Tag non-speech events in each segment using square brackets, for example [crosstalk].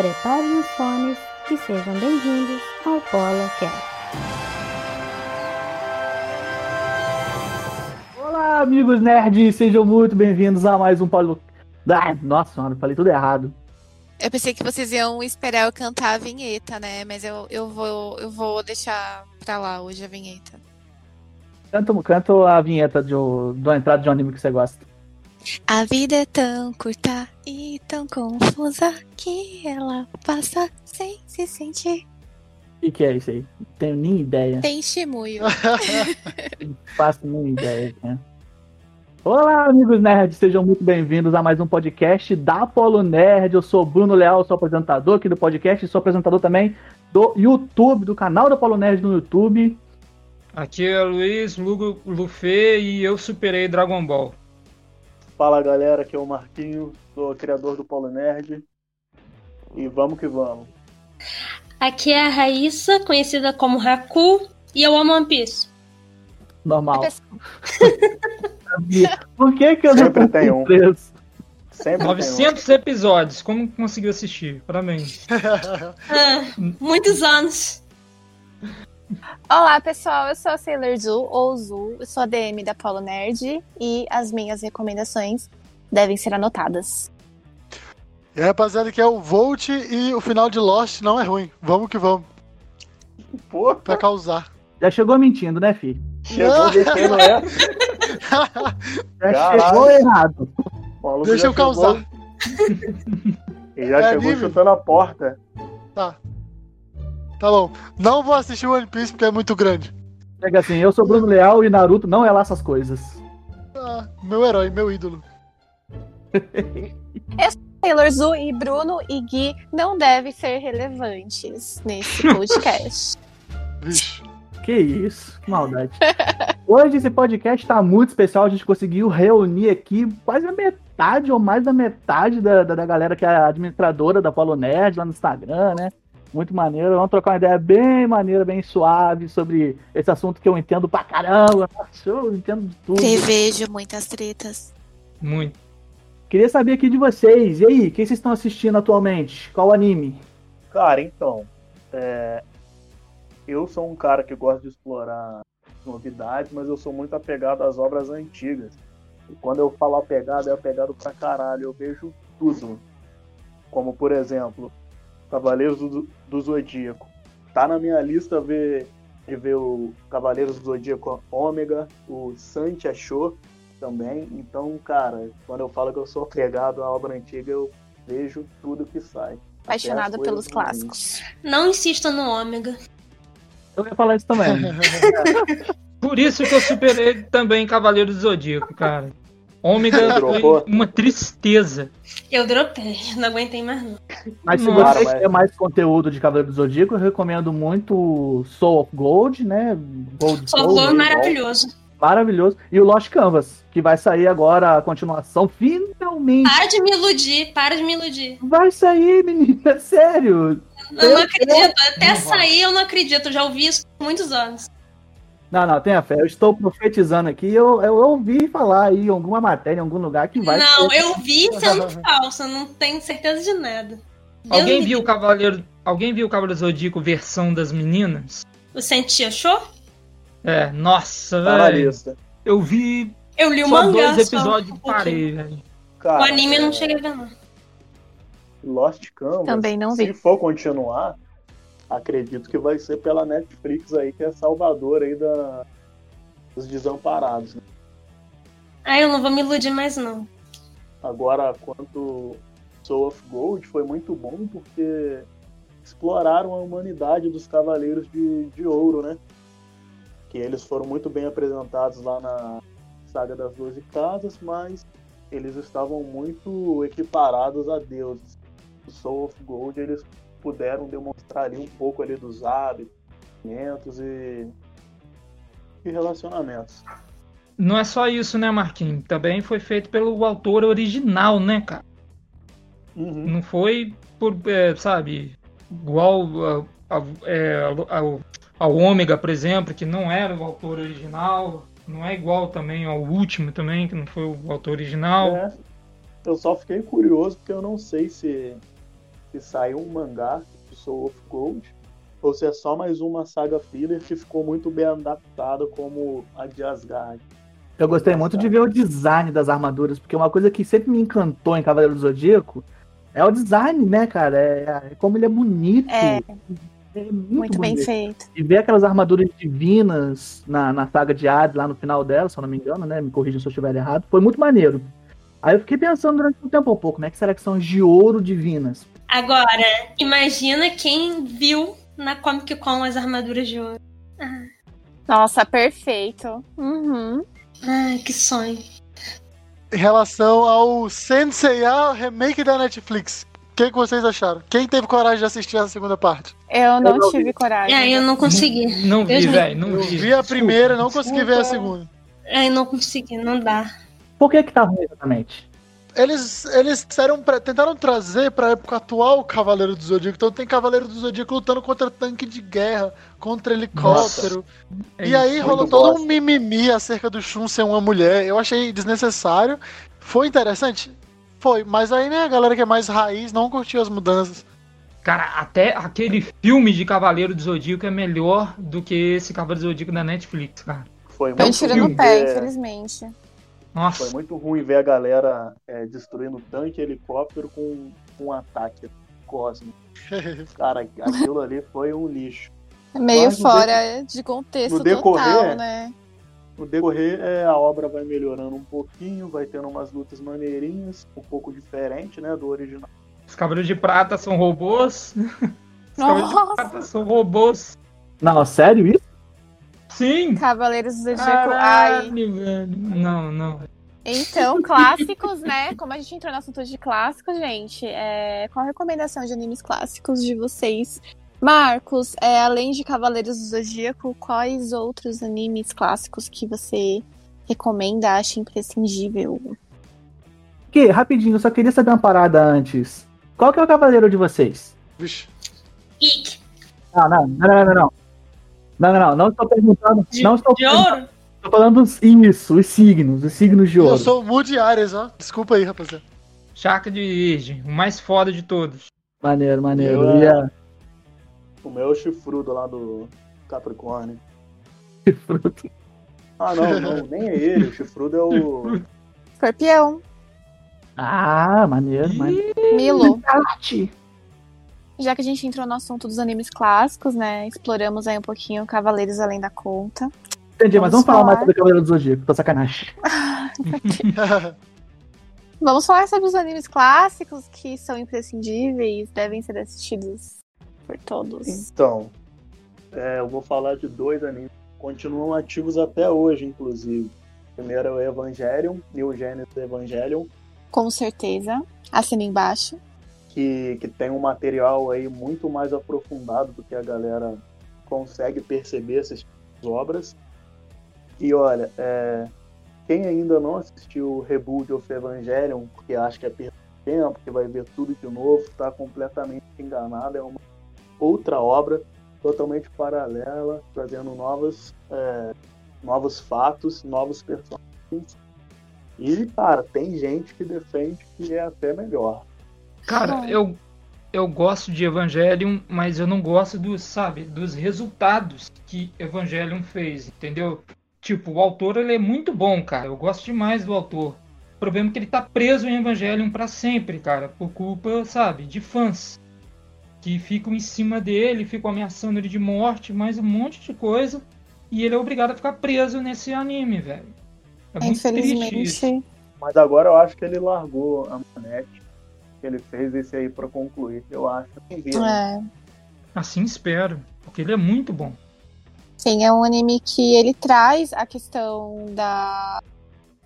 Preparem os fones e sejam bem-vindos ao PoloCast. Olá, amigos nerds, sejam muito bem-vindos a mais um Polo. Ah, nossa senhora, falei tudo errado. Eu pensei que vocês iam esperar eu cantar a vinheta, né? Mas eu, eu, vou, eu vou deixar pra lá hoje a vinheta. Canta, canta a vinheta de, da entrada de um anime que você gosta. A vida é tão curta e tão confusa que ela passa sem se sentir. O que, que é isso aí? Não tenho nem ideia. Tem chimuio. [laughs] Não faço nem ideia, né? Olá, amigos nerds, sejam muito bem-vindos a mais um podcast da Polo Nerd. Eu sou Bruno Leal, sou apresentador aqui do podcast e sou apresentador também do YouTube, do canal da Polo Nerd no YouTube. Aqui é Luiz Lugo Lufê e eu superei Dragon Ball. Fala galera, aqui é o Marquinho, sou criador do Polo Nerd. E vamos que vamos. Aqui é a Raíssa, conhecida como Haku, e eu amo One Piece. Normal. [laughs] Por que, que eu Sempre não tem um. Sempre 900 episódios, como conseguiu assistir? Parabéns. Ah, muitos anos. Olá, pessoal. Eu sou a Sailor Zu, ou Zu. Eu sou a DM da Polo Nerd. E as minhas recomendações devem ser anotadas. E aí, rapaziada, que é o Volt e o final de Lost não é ruim. Vamos que vamos. Pô, Pra causar. Já chegou mentindo, né, filho? chegou descendo essa. [laughs] Já Caralho. chegou errado. Deixa já eu causar. chegou- Ele já É chegou anime. chutando a porta. Tá. Tá bom. Não vou assistir One Piece porque é muito grande. Chega assim, eu sou Bruno Leal e Naruto não é lá essas coisas. Ah, meu herói, meu ídolo. [laughs] Sailor Zu e Bruno e Gui não devem ser relevantes nesse [laughs] podcast. Vixe. Que isso, que maldade. [laughs] Hoje esse podcast tá muito especial, a gente conseguiu reunir aqui quase a metade ou mais da metade da, da, da galera que é administradora da Polo Nerd lá no Instagram, né? Muito maneiro. Vamos trocar uma ideia bem maneira, bem suave sobre esse assunto que eu entendo pra caramba. Nossa, eu entendo de tudo. Prevejo muitas tretas. Muito. Queria saber aqui de vocês. E aí, o que vocês estão assistindo atualmente? Qual anime? Cara, então. é, Eu sou um cara que gosta de explorar novidades, mas eu sou muito apegado às obras antigas. E quando eu falo apegado, é apegado pra caralho. Eu vejo tudo. Como, por exemplo, Cavaleiros do, do Zodíaco. Tá na minha lista ver, de ver o Cavaleiros do Zodíaco Ômega, o Santi achou também. Então, cara, quando eu falo que eu sou apegado à obra antiga, eu vejo tudo que sai. Apaixonado pelos clássicos. Não insista no ômega. Eu ia falar isso também. [laughs] Por isso que eu superei também Cavaleiro do Zodíaco, cara. Ômega [laughs] foi uma tristeza. Eu dropei, [laughs] não aguentei mais não. Mas se Nossa, você quer mais conteúdo de Cavaleiro do Zodíaco, eu recomendo muito Soul of Gold, né? Gold Soul, vou né? maravilhoso. maravilhoso. E o Lost Canvas, que vai sair agora a continuação, finalmente. Para de me iludir, para de me iludir. Vai sair, menina, sério. Eu não acredito, até Não sair eu não acredito, eu já ouvi isso há muitos anos. Não, não, tenha fé. Eu estou profetizando aqui. Eu, eu ouvi falar aí em alguma matéria, em algum lugar que vai. não, ser- eu vi [laughs] sendo falso, eu não tenho certeza de nada. Deus Alguém me viu o Cavaleiro. Alguém viu o Cavaleiro Zodíaco versão das meninas? O Senti achou? É, nossa, velho. lista. Eu vi Eu li o só mangá. dois só episódios um e pouquinho. parei, velho. Cara, O anime eu é, não cheguei a ver, não. Lost Canvas. Também não vi. Se for continuar, acredito que vai ser pela Netflix aí, que é salvador aí da, dos desamparados. né? Ah, eu não vou me iludir mais, não. Agora, quanto Soul of Gold, foi muito bom porque exploraram a humanidade dos Cavaleiros de, de Ouro, né? Que eles foram muito bem apresentados lá na Saga das Doze Casas, mas eles estavam muito equiparados a deuses. O Soul of Gold, eles puderam demonstrar ali um pouco ali dos hábitos, e, e relacionamentos. Não é só isso, né, Marquinhos? Também foi feito pelo autor original, né, cara? Uhum. Não foi por, é, sabe, igual a- a- é, ao, ao Ômega, por exemplo, que não era o autor original. Não é igual também ao último também, que não foi o autor original. É. Eu só fiquei curioso porque eu não sei se se saiu um mangá de Soul of Gold ou se é só mais uma saga filler que ficou muito bem adaptada como a de Asgard. Eu gostei muito de ver o design das armaduras, porque uma coisa que sempre me encantou em Cavaleiro do Zodíaco é o design, né, cara? É, é como ele é bonito. É, É muito, muito bem feito. E ver aquelas armaduras divinas na, na saga de Hades, lá no final dela, se eu não me engano, né? Me corrijam se eu estiver errado. Foi muito maneiro. Aí eu fiquei pensando durante um tempo um pouco, como é que será que são as de ouro divinas? Agora, imagina quem viu na Comic Con as armaduras de ouro. Nossa, perfeito. Uhum. Ai, que sonho. Em relação ao Senseiya remake da Netflix, o que, que vocês acharam? Quem teve coragem de assistir a segunda parte? Eu não não tive coragem. É, eu não consegui. Não vi, Eu- velho. Não Eu vi. vi a primeira, não Desculpa, consegui ver a segunda. É, eu não consegui, não dá. Por que que tá ruim exatamente? Eles, eles fizeram pra- tentaram trazer pra época atual o Cavaleiro do Zodíaco. Então tem Cavaleiro do Zodíaco lutando contra tanque de guerra, contra helicóptero. É e aí isso. rolou todo um mimimi acerca do Shun ser uma mulher. Eu achei desnecessário. Foi interessante? Foi, mas aí, né, a galera que é mais raiz não curtiu as mudanças. Cara, até aquele filme de Cavaleiro do Zodíaco é melhor do que esse Cavaleiro do Zodíaco da Netflix, cara. Foi um muito tiro ruim no pé, infelizmente. Nossa. Foi muito ruim ver a galera é, destruindo tanque e helicóptero com com um ataque cósmico. [laughs] Cara, aquilo ali foi um lixo. Meio Mas fora de contexto no decorrer, total, né? No decorrer, é, a obra vai melhorando um pouquinho, vai tendo umas lutas maneirinhas, um pouco diferente, né, do original. Os Cavaleiros de Prata são robôs. [laughs] Os Cavaleiros de Nossa, Prata são robôs. Não, sério isso? Sim. Cavaleiros do Zodíaco. Ai. Não, não. Então, clássicos, né? Como a gente entrou no assunto de clássicos, gente, é... qual a recomendação de animes clássicos de vocês? Marcos, é, além de Cavaleiros do Zodíaco, quais outros animes clássicos que você recomenda, acha imprescindível? Que, rapidinho, eu só queria saber uma parada antes. Qual que é o cavaleiro de vocês? Vixe. Ah, não, não, não, não, não. Não, não, não, não estou perguntando. De, não estou de ouro? Estou falando dos, isso, os signos, os signos de ouro. Eu sou o Moody Ares, ó. Desculpa aí, rapaziada. Chakra de Virgem, o mais foda de todos. Maneiro, maneiro. Eu, E a- O meu é o chifrudo lá do Capricórnio. [laughs] fruto. Ah, não, não, nem é ele. O chifrudo é o. Escorpião, Ah, maneiro, maneiro. Milo. Já que a gente entrou no assunto dos animes clássicos, né? Exploramos aí um pouquinho Cavaleiros Além da Conta. Entendi, mas Vamos vamos falar mais falar. sobre o Cavaleiro do Zodíaco, tô sacanagem. [laughs] Vamos falar sobre os animes clássicos que são imprescindíveis, devem ser assistidos por todos. Então, é, eu vou falar de dois animes que continuam ativos até hoje, inclusive. O primeiro é o Evangelion, New Genesis Evangelion, Com certeza. Assina embaixo. Que, que tem um material aí muito mais aprofundado do que a galera consegue perceber essas obras. E olha, é, quem ainda não assistiu o Rebuild of Evangelion, porque acha que é perder tempo, que vai ver tudo de novo, está completamente enganado. É uma outra obra totalmente paralela, trazendo novas, é, novos fatos, novos personagens. E, cara, tem gente que defende que é até melhor. Cara, eu, eu gosto de Evangelion, mas eu não gosto dos, sabe, dos resultados que Evangelion fez, entendeu? Tipo, o autor ele é muito bom, cara. Eu gosto demais do autor. O problema é que ele tá preso em Evangelion pra sempre, cara, por culpa, sabe, de fãs que ficam em cima dele, ficam ameaçando ele de morte, mais um monte de coisa, e ele é obrigado a ficar preso nesse anime, velho. É muito triste isso. Infelizmente. Mas agora eu acho que ele largou a manete. Ele fez esse aí pra concluir. Eu acho. É. Assim espero, porque ele é muito bom. Sim, é um anime que ele traz a questão da.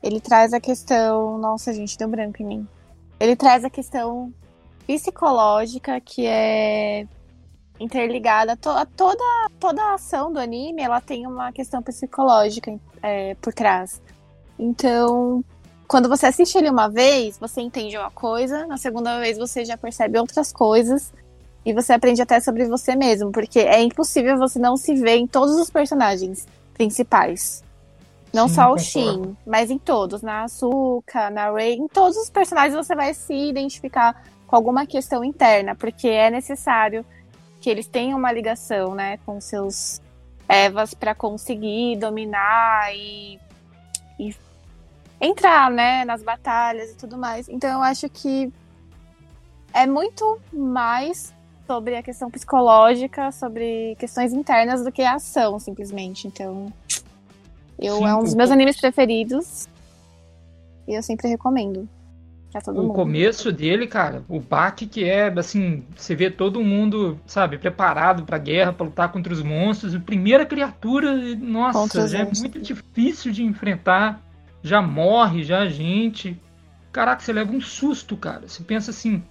Ele traz a questão. Nossa, gente, deu branco em mim. Ele traz a questão psicológica que é interligada. To- a toda, toda a ação do anime ela tem uma questão psicológica é, por trás. Então, quando você assiste ele uma vez, você entende uma coisa, na segunda vez você já percebe outras coisas. E você aprende até sobre você mesmo, porque é impossível você não se ver em todos os personagens principais. Não Sim, só o. Shin, mas em todos. Na Asuka, na Rei, em todos os personagens você vai se identificar com alguma questão interna, porque é necessário que eles tenham uma ligação, né, com seus Evas para conseguir dominar e, e entrar, né, nas batalhas e tudo mais. Então eu acho que é muito mais sobre a questão psicológica, sobre questões internas do que a ação, simplesmente. Então, eu Sim, é um dos meus animes preferidos e eu sempre recomendo pra todo O mundo. começo dele, cara, o baque que é, assim, você vê todo mundo, sabe, preparado pra guerra, pra lutar contra os monstros. A primeira criatura, nossa, é monstros. muito difícil de enfrentar. Já morre, já a gente. Caraca, você leva um susto, cara. Você pensa assim,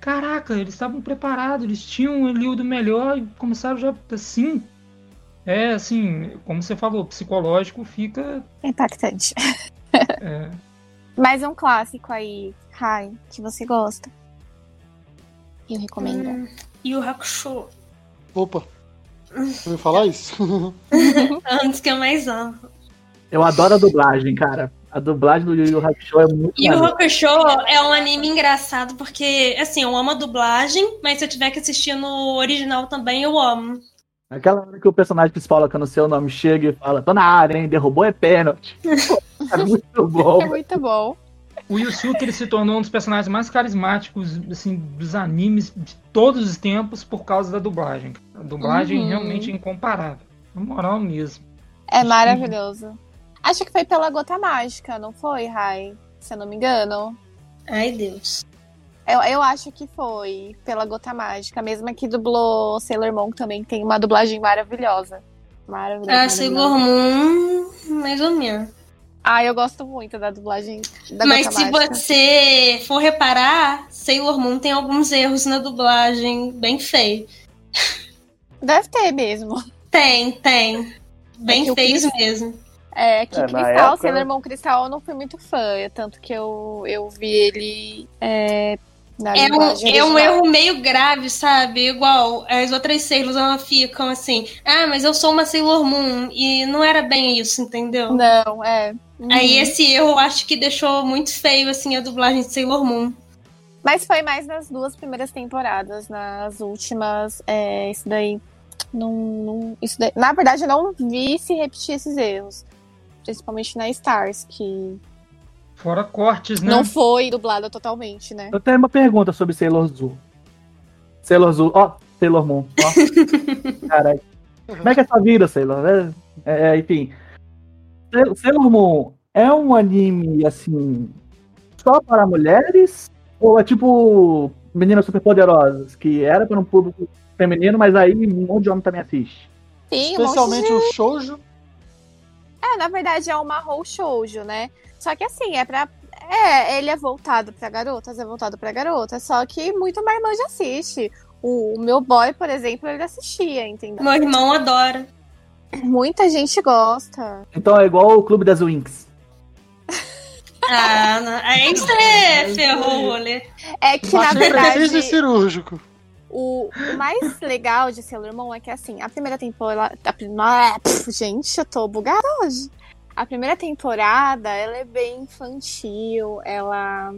caraca, eles estavam preparados, eles tinham ali o do melhor e começaram já assim. É, assim, como você falou, psicológico fica. É impactante. é, [laughs] Mais um clássico aí, Rai, que você gosta. Eu recomendo. Hum, e o Hakusho. Opa. Você falar isso? [laughs] [laughs] Antes que eu mais amo. Eu adoro a dublagem, cara. A dublagem do Yu Yu Hakusho é muito E o maneira. Hakusho é um anime engraçado porque, assim, eu amo a dublagem, mas se eu tiver que assistir no original também, eu amo. Aquela hora que o personagem principal lá, quando o seu nome chega e fala, tô na área, hein? Derrubou é pênalti. [laughs] É muito [laughs] bom. É muito bom. O Yusuke ele se tornou um dos personagens mais carismáticos assim, dos animes de todos os tempos por causa da dublagem. A dublagem Uhum. realmente é incomparável. Na moral mesmo. É maravilhoso. Acho que foi pela Gota Mágica, não foi, Rai? Se eu não me engano. Ai, Deus. Eu, eu acho que foi pela Gota Mágica, mesmo que dublou Sailor Moon que também tem uma dublagem maravilhosa. Maravilhosa. A maravilhosa. Sailor Moon, mais ou menos. Ah, eu gosto muito da dublagem da Mas se Mágica. você for reparar, Sailor Moon tem alguns erros na dublagem bem feio. Deve ter mesmo. Tem, tem. Bem É que o feios mesmo. É, que É, Cristal, época, Sailor né? Moon Cristal, eu não fui muito fã. Tanto que eu, eu vi ele é, na É um, é um erro meio grave, sabe? Igual as outras Sailors elas ficam assim, ah, mas eu sou uma Sailor Moon. E não era bem isso, entendeu? Não, é. Uhum. Aí esse erro eu acho que deixou muito feio, assim, a dublagem de Sailor Moon. Mas foi mais nas duas primeiras temporadas. Nas últimas, é, isso daí. Não, não- isso daí- Na verdade, eu não vi se repetir esses erros. Principalmente na Stars, que Fora cortes, né? não foi dublada totalmente, né? Eu tenho uma pergunta sobre Sailor Zul. Sailor Zul, ó, Sailor Moon, ó. [laughs] Caralho. Como é que é essa vida, Sailor? É, é, enfim. Sail- Sailor Moon é um anime, assim, só para mulheres? Ou é tipo Meninas Superpoderosas, que era para um público feminino, mas aí um monte de homem também assiste? Sim, Especialmente o shoujo. É, na verdade é uma Mahou Shoujo, né? Só que assim, é pra. É, ele é voltado pra garotas, é voltado pra garotas. Só que muito marmanjo assiste. O, o meu boy, por exemplo, ele assistia, entendeu? Meu irmão adora. Muita gente gosta. Então é igual o Clube das Winx. Ah, não. aí você ferrou o rolê. É que, na preciso e verdade, cirúrgico. O, mais legal de Sailor Moon é que, assim, a primeira temporada. A gente, eu tô bugada hoje. A primeira temporada, ela é bem infantil, ela.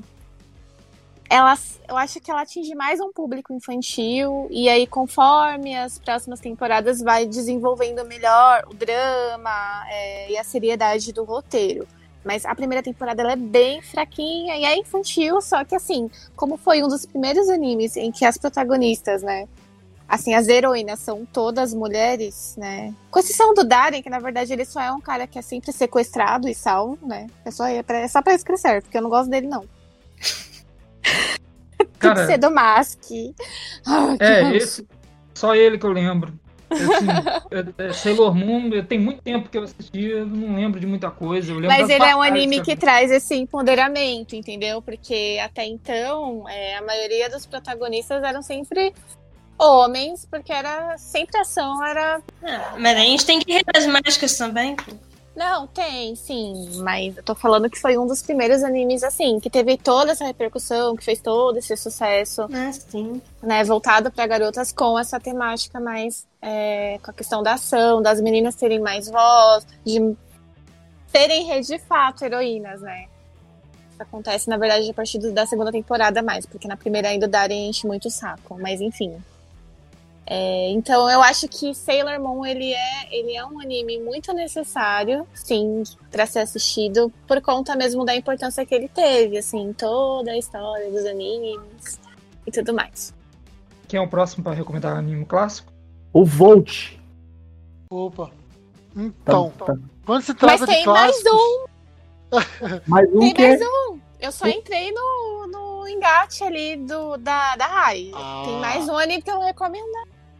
Ela, eu acho que ela atinge mais um público infantil, e aí, conforme as próximas temporadas, vai desenvolvendo melhor o drama é, e a seriedade do roteiro. Mas a primeira temporada ela é bem fraquinha e é infantil, só que assim, como foi um dos primeiros animes em que as protagonistas, né? Assim, as heroínas são todas mulheres, né? Com exceção do Darren, que na verdade ele só é um cara que é sempre sequestrado e salvo, né? É só, é pra, é só pra isso que ele serve, porque eu não gosto dele, não. [laughs] Tem que Cara, ser do Mask. Ah, é, esse. Só ele que eu lembro. Assim, é- é Sailor Moon, eu- tem muito tempo que eu assisti, eu não lembro de muita coisa. Mas das ele é um anime que traz esse empoderamento, entendeu? Porque até então, é, a maioria dos protagonistas eram sempre homens, porque era sempre ação, era Ah, mas a gente tem guerreiras mágicas também. pô. Não, tem, sim, mas eu tô falando que foi um dos primeiros animes, assim, que teve toda essa repercussão, que fez todo esse sucesso, Ah, sim. né, voltado pra garotas com essa temática mais, é, com a questão da ação, das meninas terem mais voz, de serem de fato heroínas, né. Isso acontece, na verdade, a partir da segunda temporada mais, porque na primeira ainda o Darien enche muito o saco, mas enfim. É, então eu acho que Sailor Moon ele é, ele é um anime muito necessário, sim, para ser assistido, por conta mesmo da importância que ele teve, assim, em toda a história dos animes e tudo mais. Quem é o próximo para recomendar anime clássico? O Volt. Opa. Então, Tá- tá- quando se Mas trata de tem mais um, [laughs] Mais um tem que é. mais um. Eu só entrei no, no engate ali do, da, da Rai. Ah. Tem mais um anime que eu recomendo.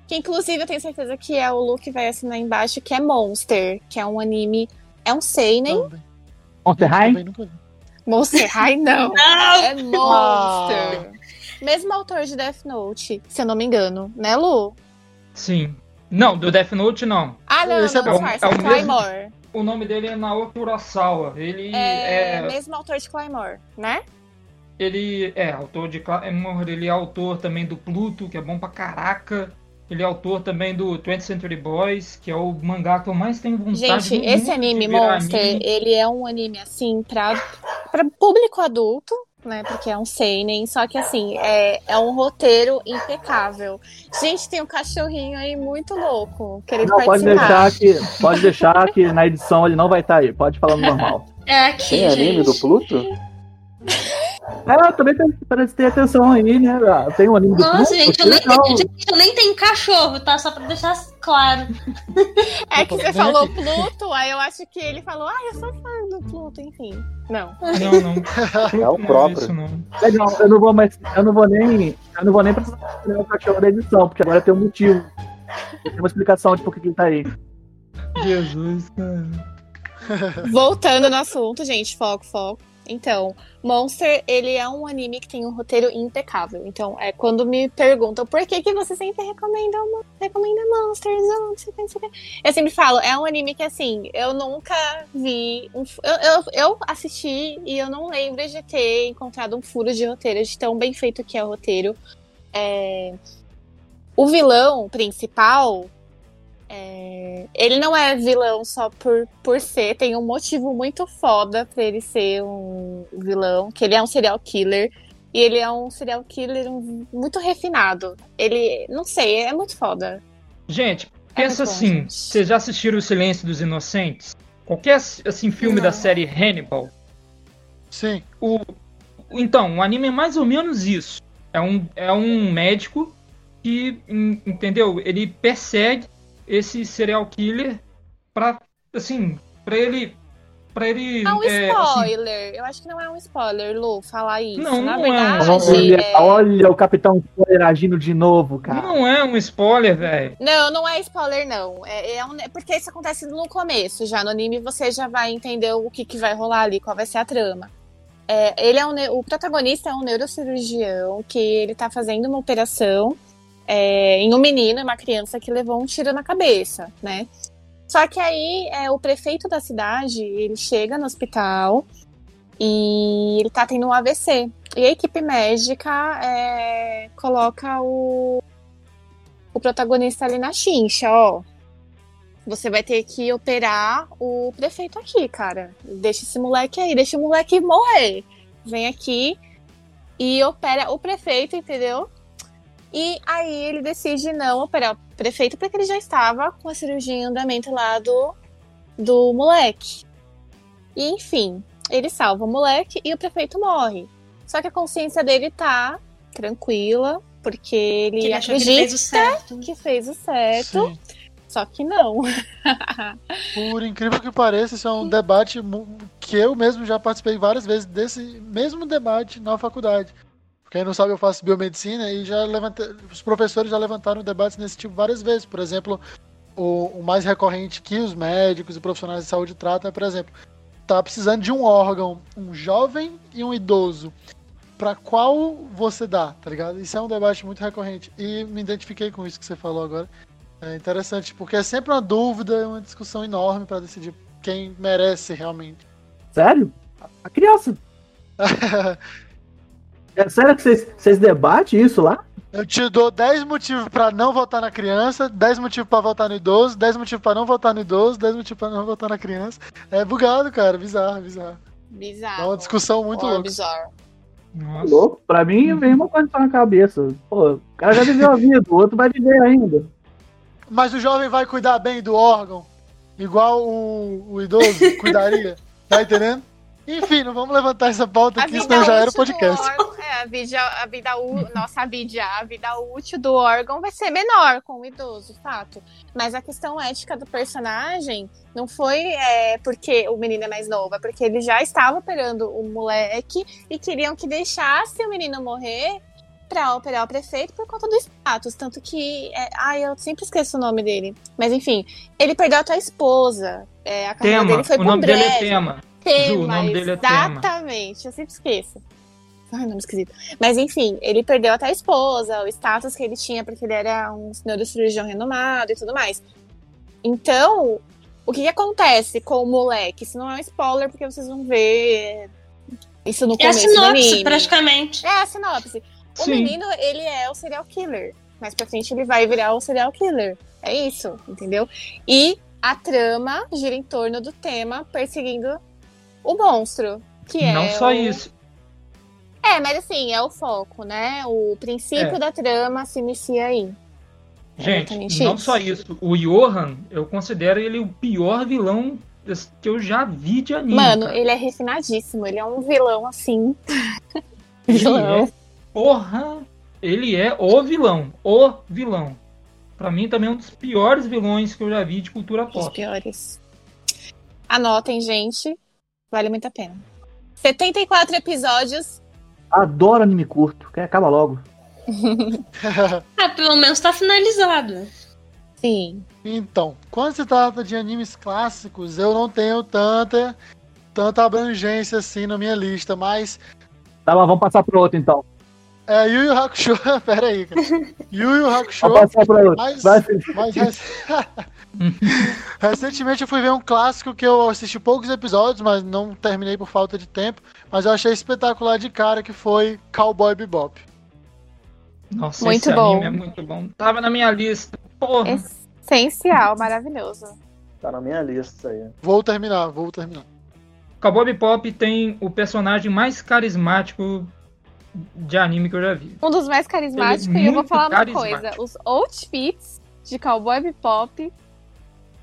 Que inclusive eu tenho certeza que é o Luke vai assinar embaixo, que é Monster, que é um anime. É um seinen. Monster High? Monster High não. [laughs] Não! É Monster. Mesmo autor de Death Note, se eu não me engano, né, Lu? Sim. Não, do Death Note não. Ah, não, Esse é não, bom. disfarça, É o é mesmo- Claymore. O nome dele é Naoki Urasawa. Ele É, é, mesmo autor de Claymore, né? ele é autor de Claymore, ele é autor também do Pluto, que é bom pra caraca. Ele é autor também do 20th Century Boys, que é o mangá que eu mais tenho vontade Gente, esse anime Monster, anime. ele é um anime assim pra, pra público adulto, né? Porque é um seinen, só que assim, é, é um roteiro impecável. Gente, tem um cachorrinho aí muito louco, querendo Não, pode participar. deixar, que, pode deixar que na edição ele não vai estar aí. Pode falar no normal. É aqui, Tem anime gente. do Pluto? [laughs] É, eu também prestei atenção aí, né? Ah, Tem um anime do Nossa, Pluto, gente, eu nem, gente, eu nem tenho cachorro, tá? Só pra deixar claro. [laughs] É que você falou aqui. Pluto, aí eu acho que ele falou, ah, eu sou fã do Pluto, enfim. Não. Não, não. [laughs] É o não próprio. isso não. Legal, eu não vou mais. Eu não vou nem. Eu não vou nem precisar o cachorro da edição, porque agora tem um motivo. Tem uma explicação de por que que ele tá aí. Jesus, cara. Voltando no assunto, gente, foco, foco. Então, Monster, ele é um anime que tem um roteiro impecável. Então, é quando me perguntam por que, que você sempre recomenda, recomenda Monsters, não sei. Eu sempre falo, é um anime que, assim, eu nunca vi. Um, eu, eu, eu assisti e eu não lembro de ter encontrado um furo de roteiro, de tão bem feito que é o roteiro. É, o vilão principal, é, ele não é vilão só por, por ser, tem um motivo muito foda pra ele ser um vilão, que ele é um serial killer. E ele é um serial killer um- muito refinado. Ele, não sei, é muito foda. Gente, É pensa bom, assim, gente. vocês já assistiram O Silêncio dos Inocentes? Qualquer assim filme Não. da série Hannibal, Sim. o então, o anime é mais ou menos isso. É um, é um médico que, en- entendeu? Ele persegue esse serial killer pra, assim, pra ele... Pra ele... É um é, assim, spoiler. Eu acho que não é um spoiler, Lu, falar isso. Não, Na não é um verdade, Olha, é- olha o Capitão Spoiler agindo de novo, cara. não é um spoiler, velho. Não, não é spoiler, não. É, é um- porque isso acontece no começo, já no anime você já vai entender o que, que vai rolar ali, qual vai ser a trama. É, ele é um, o protagonista é um neurocirurgião que ele tá fazendo uma operação é, em um menino, uma criança que levou um tiro na cabeça, né? Só que aí é, o prefeito da cidade, ele chega no hospital e ele tá tendo um AVC. E a equipe médica é, coloca o, o protagonista ali na chincha, ó. Você vai ter que operar o prefeito aqui, cara. Deixa esse moleque aí, deixa o moleque morrer. Vem aqui e opera o prefeito, entendeu? E aí ele decide não operar o prefeito porque ele já estava com a cirurgia em andamento lá do, do moleque. E enfim, ele salva o moleque e o prefeito morre. Só que a consciência dele tá tranquila, porque ele, ele achou que ele fez o certo. que fez o certo, Sim. só que não. [laughs] [laughs] Por incrível que pareça, isso é um debate que eu mesmo já participei várias vezes desse mesmo debate na faculdade. Quem não sabe, eu faço biomedicina e já levantei, os professores já levantaram debates nesse tipo várias vezes. Por exemplo, o, o mais recorrente que os médicos e profissionais de saúde tratam é, por exemplo, tá precisando de um órgão, um jovem e um idoso. Pra qual você dá, tá ligado? Isso é um debate muito recorrente. E me identifiquei com isso que você falou agora. É interessante, porque é sempre uma dúvida, uma discussão enorme pra decidir quem merece realmente. Sério? A criança. [laughs] É sério que vocês, vocês debatem isso lá? Eu te dou 10 motivos pra não votar na criança, 10 motivos pra votar no idoso, 10 motivos pra não votar no idoso, 10 motivos pra não votar na criança. É bugado, cara, bizarro, bizarro. Bizarro. É uma discussão muito Or louca. bizarro. Nossa. Louco, pra mim vem uma coisa só na cabeça. Pô, o cara já viveu a vida, o outro vai viver ainda. Mas o jovem vai cuidar bem do órgão, igual o, o idoso cuidaria. Tá entendendo? Enfim, não vamos levantar essa pauta aqui, senão já era o podcast. órgão- é, a vida, a vida u- nossa, a vida, a vida útil do órgão vai ser menor com o idoso, fato. Mas a questão ética do personagem não foi é, porque o menino é mais novo, é porque ele já estava operando o moleque e queriam que deixasse o menino morrer pra operar o prefeito por conta do status. Tanto que. É, ai, eu sempre esqueço o nome dele. Mas enfim, ele perdeu a esposa. É, a carreira Tema. dele foi O pro nome dele é. Tema. Tema, Ju, o nome dele é Tema. exatamente. Eu sempre esqueço. Ai, nome esquisito. Mas enfim, ele perdeu até a esposa, o status que ele tinha, porque ele era um neurocirurgião renomado e tudo mais. Então, o que, que acontece com o moleque? Isso não é um spoiler, porque vocês vão ver isso no É a começo do sinopse, anime. praticamente. É a sinopse. O Sim. menino, ele é o serial killer. Mais pra frente ele vai virar o serial killer. É isso, entendeu? E a trama gira em torno do tema perseguindo o monstro. Que é Não só o- isso. É, mas assim, é o foco, né? O princípio É. da trama se inicia aí. Gente, Exatamente não isso. só isso. O Johan, eu considero ele o pior vilão que eu já vi de anime. Mano, cara. ele é refinadíssimo. Ele é um vilão assim. [laughs] Vilão. é, porra, ele é o vilão. O vilão. Pra mim também é um dos piores vilões que eu já vi de cultura Os pop. piores. Anotem, gente. Vale muito a pena. 74 episódios. Adoro anime curto, que acaba logo. [laughs] Ah, pelo menos tá finalizado. Sim. Então, quando se trata de animes clássicos, eu não tenho tanta, tanta abrangência assim na minha lista, mas Tá, mas vamos passar pro outro então. É Yu Yu Hakusho, [laughs] pera aí, cara. Yu Yu Hakusho, Felipe. mas rec- [laughs] recentemente eu fui ver um clássico que eu assisti poucos episódios, mas não terminei por falta de tempo, mas eu achei espetacular de cara que foi Cowboy Bebop. Nossa, Muito esse bom. anime é muito bom. Tava na minha lista. Porra. Essencial, maravilhoso. Tá na minha lista isso aí. Vou terminar, vou terminar. Cowboy Bebop tem o personagem mais carismático de anime que eu já vi. Um dos mais carismáticos, é e eu vou falar uma coisa: os outfits de Cowboy Bebop,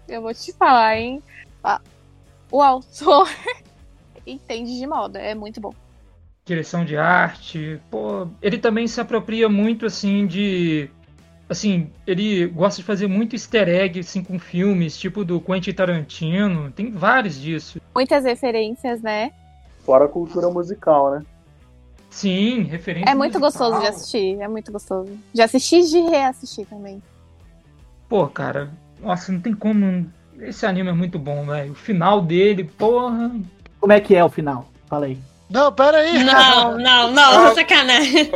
eu vou te falar, hein? Ah, O autor [laughs] entende de moda, é muito bom. direção de arte. Pô, ele também se apropria muito assim de assim, ele gosta de fazer muito easter egg assim com filmes, tipo do Quentin Tarantino, tem vários disso. Muitas referências, né? Fora a cultura musical, né? Sim, referência É muito musical. gostoso de assistir, é muito gostoso. De assistir e de reassistir também. Pô, cara, nossa, não tem como esse anime é muito bom, velho. O final dele, porra. Como é que é o final? Fala aí. Não, pera aí. Não, não, não, sacanagem.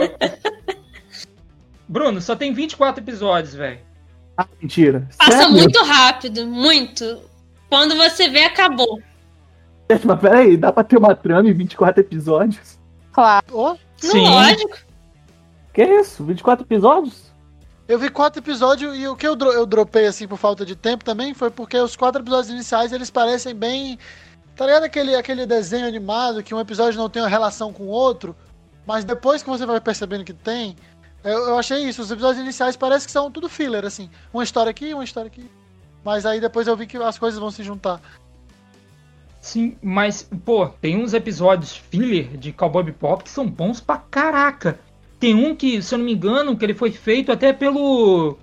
[laughs] Bruno, só tem 24 episódios, velho. Ah, mentira. Passa Sério? muito rápido, muito. Quando você vê, acabou. Mas peraí, dá pra ter uma trama em 24 episódios? Claro. Sim. Lógico. Que isso? 24 episódios? Eu vi quatro episódios e o que eu, dro- eu dropei assim por falta de tempo também foi porque os quatro episódios iniciais eles parecem bem. Tá ligado aquele, aquele desenho animado que um episódio não tem uma relação com o outro, mas depois que você vai percebendo que tem, eu, eu achei isso. Os episódios iniciais parece que são tudo filler, assim. Uma história aqui, uma história aqui. Mas aí depois eu vi que as coisas vão se juntar. Sim, mas, pô, tem uns episódios filler de Cowboy Bebop que são bons pra caraca. Tem um que, se eu não me engano, que ele foi feito até pelo.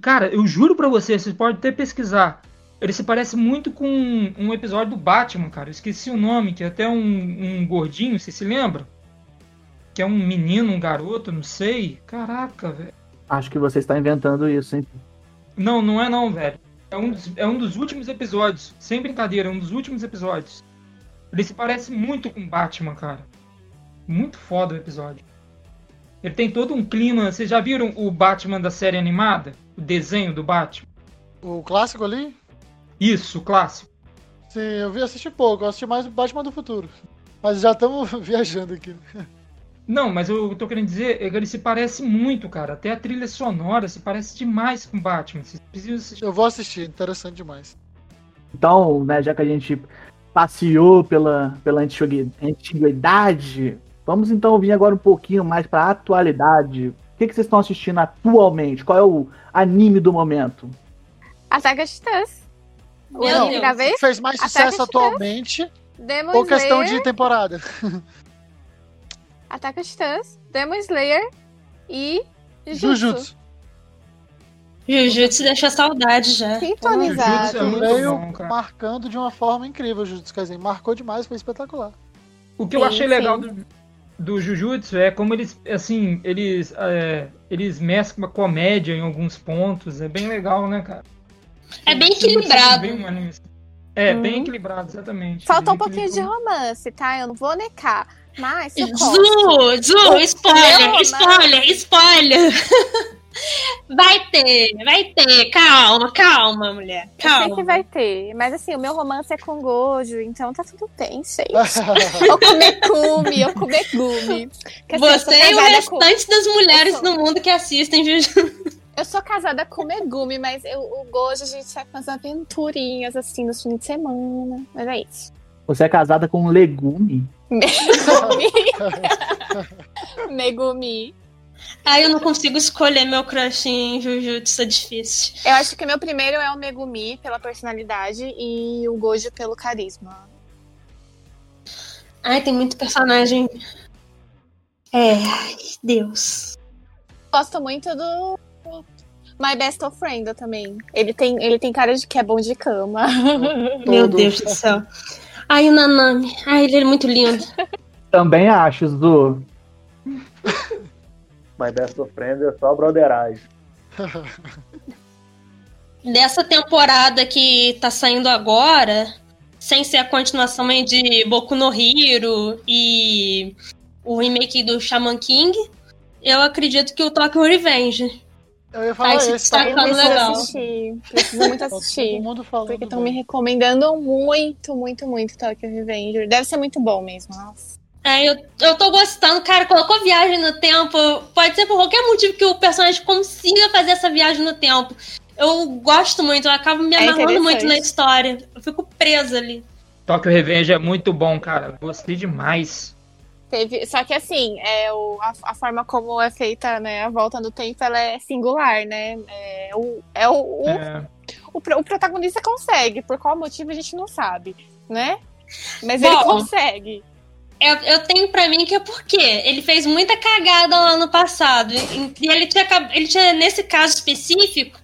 Cara, eu juro pra você, vocês podem até pesquisar. Ele se parece muito com um episódio do Batman, cara. Eu esqueci o nome, que é até um, um gordinho, você se lembra? Que é um menino, um garoto, não sei. Caraca, velho. Acho que você está inventando isso, hein? Não, não é não, velho. É um, dos, é um dos últimos episódios. Sem brincadeira, é um dos últimos episódios. Ele se parece muito com Batman, cara. Muito foda o episódio. Ele tem todo um clima. Vocês já viram o Batman da série animada? O desenho do Batman? O clássico ali? Isso, o clássico. Sim, eu vi assistir pouco, eu assisti mais o Batman do Futuro. Mas já estamos [laughs] viajando aqui. Não, mas eu tô querendo dizer, é que ele se parece muito, cara. Até a trilha sonora se parece demais com Batman. Vocês precisam assistir. Eu vou assistir, interessante demais. Então, né, já que a gente passeou pela, pela antigui- antiguidade, vamos então vir agora um pouquinho mais pra atualidade. O que, que vocês estão assistindo atualmente? Qual é o anime do momento? Ataque a Titãs. O anime Deus. da vez? Fez mais sucesso atualmente Demon ou questão Slayer, de temporada? [laughs] Ataque a Titãs, Demon Slayer e Jujutsu. Jujutsu. Jujutsu deixa saudade já. Jujutsu é Sintonizado. muito Veio bom, cara. marcando de uma forma incrível o Jujutsu Kaisen. Marcou demais, foi espetacular. O que eu Sim, achei legal sim. do, do Jujutsu é como eles, assim, eles, é, eles mesclam a comédia em alguns pontos. É bem legal, né, cara? É bem equilibrado. bem. É, Uhum. bem equilibrado, exatamente. Falta um pouquinho de romance, tá? Eu não vou necar. Mas eu posso. Zu, spoiler, spoiler, spoiler. [laughs] Vai ter, vai ter. Calma, calma, mulher. Eu sei Calma. que vai ter. Mas assim, o meu romance é com Gojo, então tá tudo bem, gente. [laughs] Ou com Megumi, ou com Megumi. Porque, assim, eu sou Você e o casada com- restante das mulheres Eu sou- no mundo que assistem Jujutsu. Eu sou casada com Megumi, mas eu, o Gojo a gente sai com as aventurinhas assim nos fins de semana. Mas é isso. Você é casada com um legume? Megumi. [laughs] Megumi. Ai, eu não consigo escolher meu crush em Jujutsu, é difícil. Eu acho que meu primeiro é o Megumi pela personalidade e o Gojo pelo carisma. Ai, tem muito personagem. É, ai, Deus. Gosto muito do My Best of Friend também. Ele tem, ele tem cara de que é bom de cama. Meu. Deus do céu. Ai, o Nanami. Ai, ele é muito lindo. Também acho, Zu. My Best of Friends é só broderagem. [laughs] Dessa temporada que tá saindo agora, sem ser a continuação de Boku no Hero e o remake do Shaman King, eu acredito que o Tokyo Revenge. Eu ia falar Ai, se esse, tá? destaca- Eu preciso legal. assistir. Preciso muito Tá todo assistir. mundo falando. Porque estão me recomendando muito, muito, muito Tokyo Revenger. Deve ser muito bom mesmo. Nossa. É, eu, eu tô gostando, cara, colocou viagem no tempo. Pode ser por qualquer motivo que o personagem consiga fazer essa viagem no tempo. Eu gosto muito, eu acabo me É amarrando interessante. muito na história. Eu fico presa ali. Tokyo Revenge é muito bom, cara. Gostei demais. Teve, só que assim, é o, a, a forma como é feita né, a volta no tempo, ela é singular, né? É o, é o, o, É, o, o protagonista consegue, por qual motivo a gente não sabe, né? Mas ele Bom. consegue. Eu, eu tenho pra mim que é porque ele fez muita cagada lá no passado. E e ele tinha, ele tinha, nesse caso específico,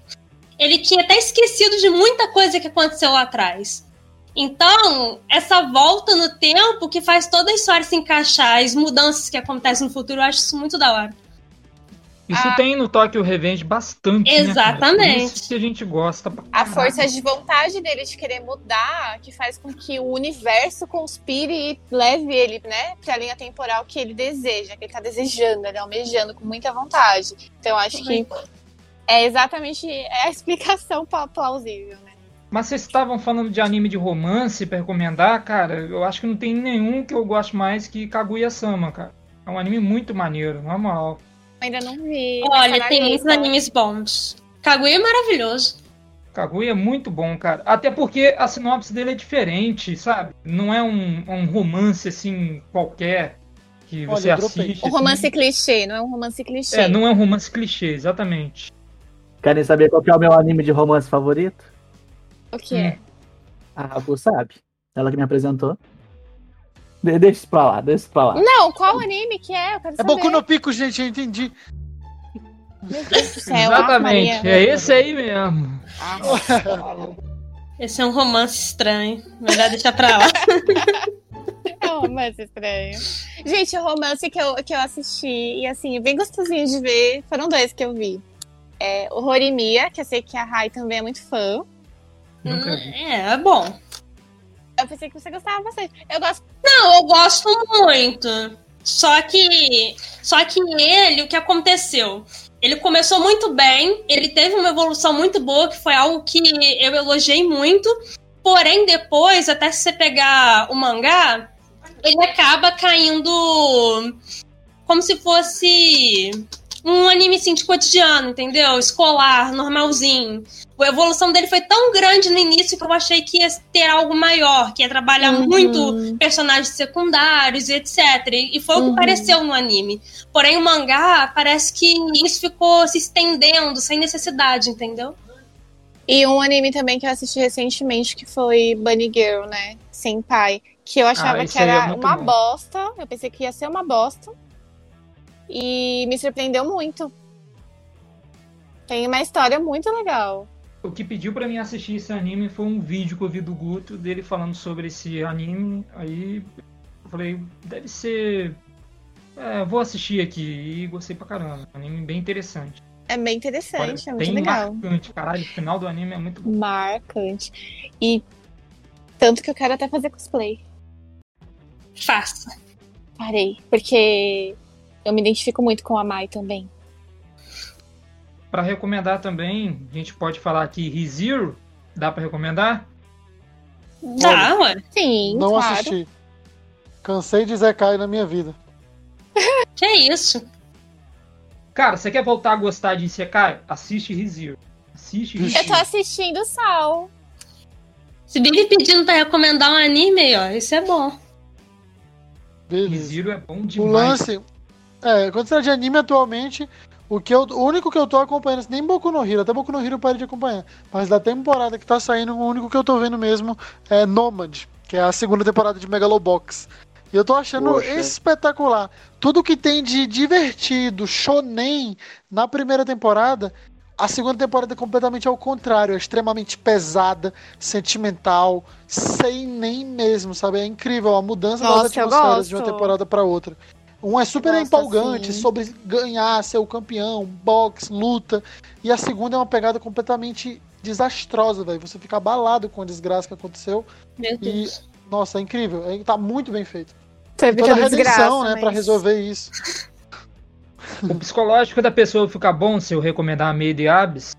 ele tinha até esquecido de muita coisa que aconteceu lá atrás. Então, essa volta no tempo que faz toda a história se encaixar, as mudanças que acontecem no futuro, eu acho isso muito da hora. Isso Ah. tem no Tokyo Revenge bastante. né? Exatamente. Por isso que a gente gosta. pra A força de vontade dele de querer mudar, que faz com que o universo conspire e leve ele, né, pra linha temporal que ele deseja, que ele tá desejando, ele almejando com muita vontade. Então, eu acho que é exatamente a [laughs] explicação pla- plausível, né? Mas vocês estavam falando de anime de romance pra recomendar, cara. Eu acho que não tem nenhum que eu gosto mais que Kaguya-sama, cara. É um anime muito maneiro, normal. Ainda não vi. Olha, tem muitos lista. animes bons. Kaguya é maravilhoso. Kaguya é muito bom, cara. Até porque a sinopse dele é diferente, sabe? Não é um, um romance assim qualquer que Olha, você assiste. Um assim. romance clichê, não é um romance clichê. É, não é um romance clichê, exatamente. Querem saber qual que é o meu anime de romance favorito? O que é? A Rafu sabe. Ela que me apresentou. De- deixa isso pra lá, deixa isso pra lá. Não, qual anime que é? Eu quero É saber. Boku no Pico, gente, eu entendi. Meu Deus do céu. exatamente. É esse aí mesmo. [laughs] Esse é um romance estranho. Melhor deixar pra lá. [laughs] É um romance estranho. Gente, o romance que eu, que eu assisti, e assim, bem gostosinho de ver, foram dois que eu vi. É, o Horimiya, que eu sei que a Rai também é muito fã. Nunca vi. É, é bom. Eu pensei que você gostava bastante. Eu gosto. Não, eu gosto muito. Só que. Só que ele, o que aconteceu? Ele começou muito bem, ele teve uma evolução muito boa, que foi algo que eu elogiei muito. Porém, depois, até se você pegar o mangá, ele acaba caindo como se fosse um anime assim de cotidiano, entendeu? Escolar, normalzinho. A evolução dele foi tão grande no início que eu achei que ia ter algo maior, que ia trabalhar Uhum. muito personagens secundários e etc. E foi o Uhum. que pareceu no anime. Porém, o mangá parece que isso ficou se estendendo sem necessidade, entendeu? E um anime também que eu assisti recentemente que foi Bunny Girl, né? Senpai. Que eu achava Ah, que é era uma bom. bosta. Eu pensei que ia ser uma bosta. E me surpreendeu muito. Tem uma história muito legal. O que pediu pra mim assistir esse anime foi um vídeo que eu vi do Guto dele falando sobre esse anime. Aí eu falei, deve ser. É, vou assistir aqui e gostei pra caramba. Um anime bem interessante. É bem interessante, é muito bem legal. marcante, caralho. O final do anime é muito bom. Marcante. E tanto que eu quero até fazer cosplay. Faça. Parei. Porque eu me identifico muito com a Mai também. Pra recomendar também, a gente pode falar aqui ReZero. Dá pra recomendar? Tá, ué. Sim, Não claro. assisti. Cansei de Zekai na minha vida. [laughs] Que é isso? Cara, você quer voltar a gostar de Isekai? Assiste ReZero. Assiste Eu tô ReZero. assistindo Sal. Se vive pedindo pra recomendar um anime, ó, isso é bom. ReZero é bom O demais. lance. É, quando de anime atualmente, o, que eu, o único que eu tô acompanhando, nem Boku no Hero, até Boku no Hero eu parei de acompanhar. Mas da temporada que tá saindo, o único que eu tô vendo mesmo é Nomad, que é a segunda temporada de Megalobox. E eu tô achando Poxa. espetacular. Tudo que tem de divertido, shonen na primeira temporada, a segunda temporada é completamente ao contrário, é extremamente pesada, sentimental, sem nem mesmo, sabe? É incrível a mudança Nossa, das atmosferas de uma temporada pra outra. Um é super Gosto, empolgante sim. sobre ganhar, ser o campeão, boxe, luta. E a segunda é uma pegada completamente desastrosa, velho. Você fica abalado com a desgraça que aconteceu. Meu E, Deus. nossa, é incrível. É, tá muito bem feito. Você Toda a fica redenção, desgraça, né, mas... pra resolver isso. O psicológico da pessoa fica bom se eu recomendar a Made Abyss.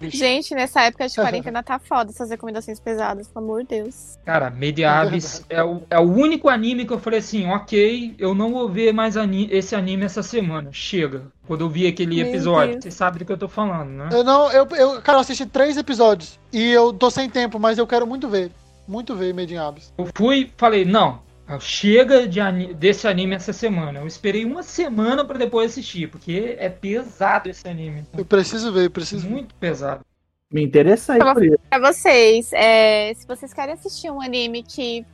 Gente, nessa época de [laughs] quarentena tá foda essas recomendações pesadas, pelo amor de Deus. Cara, Made Abyss [laughs] é o, é o único anime que eu falei assim, ok, eu não vou ver mais ani- esse anime essa semana. Chega. Quando eu vi aquele Meu episódio. Deus. Vocês sabem do que eu tô falando, né? Eu não, eu, eu, cara, eu assisti três episódios. E eu tô sem tempo, mas eu quero muito ver. Muito ver Made in Abyss. Eu fui e falei, não, chega de ani- desse anime essa semana. Eu esperei uma semana pra depois assistir, porque é pesado esse anime. Eu preciso ver, eu preciso ver. Muito pesado. Me por isso. Pra vocês, é, se vocês querem assistir um anime que.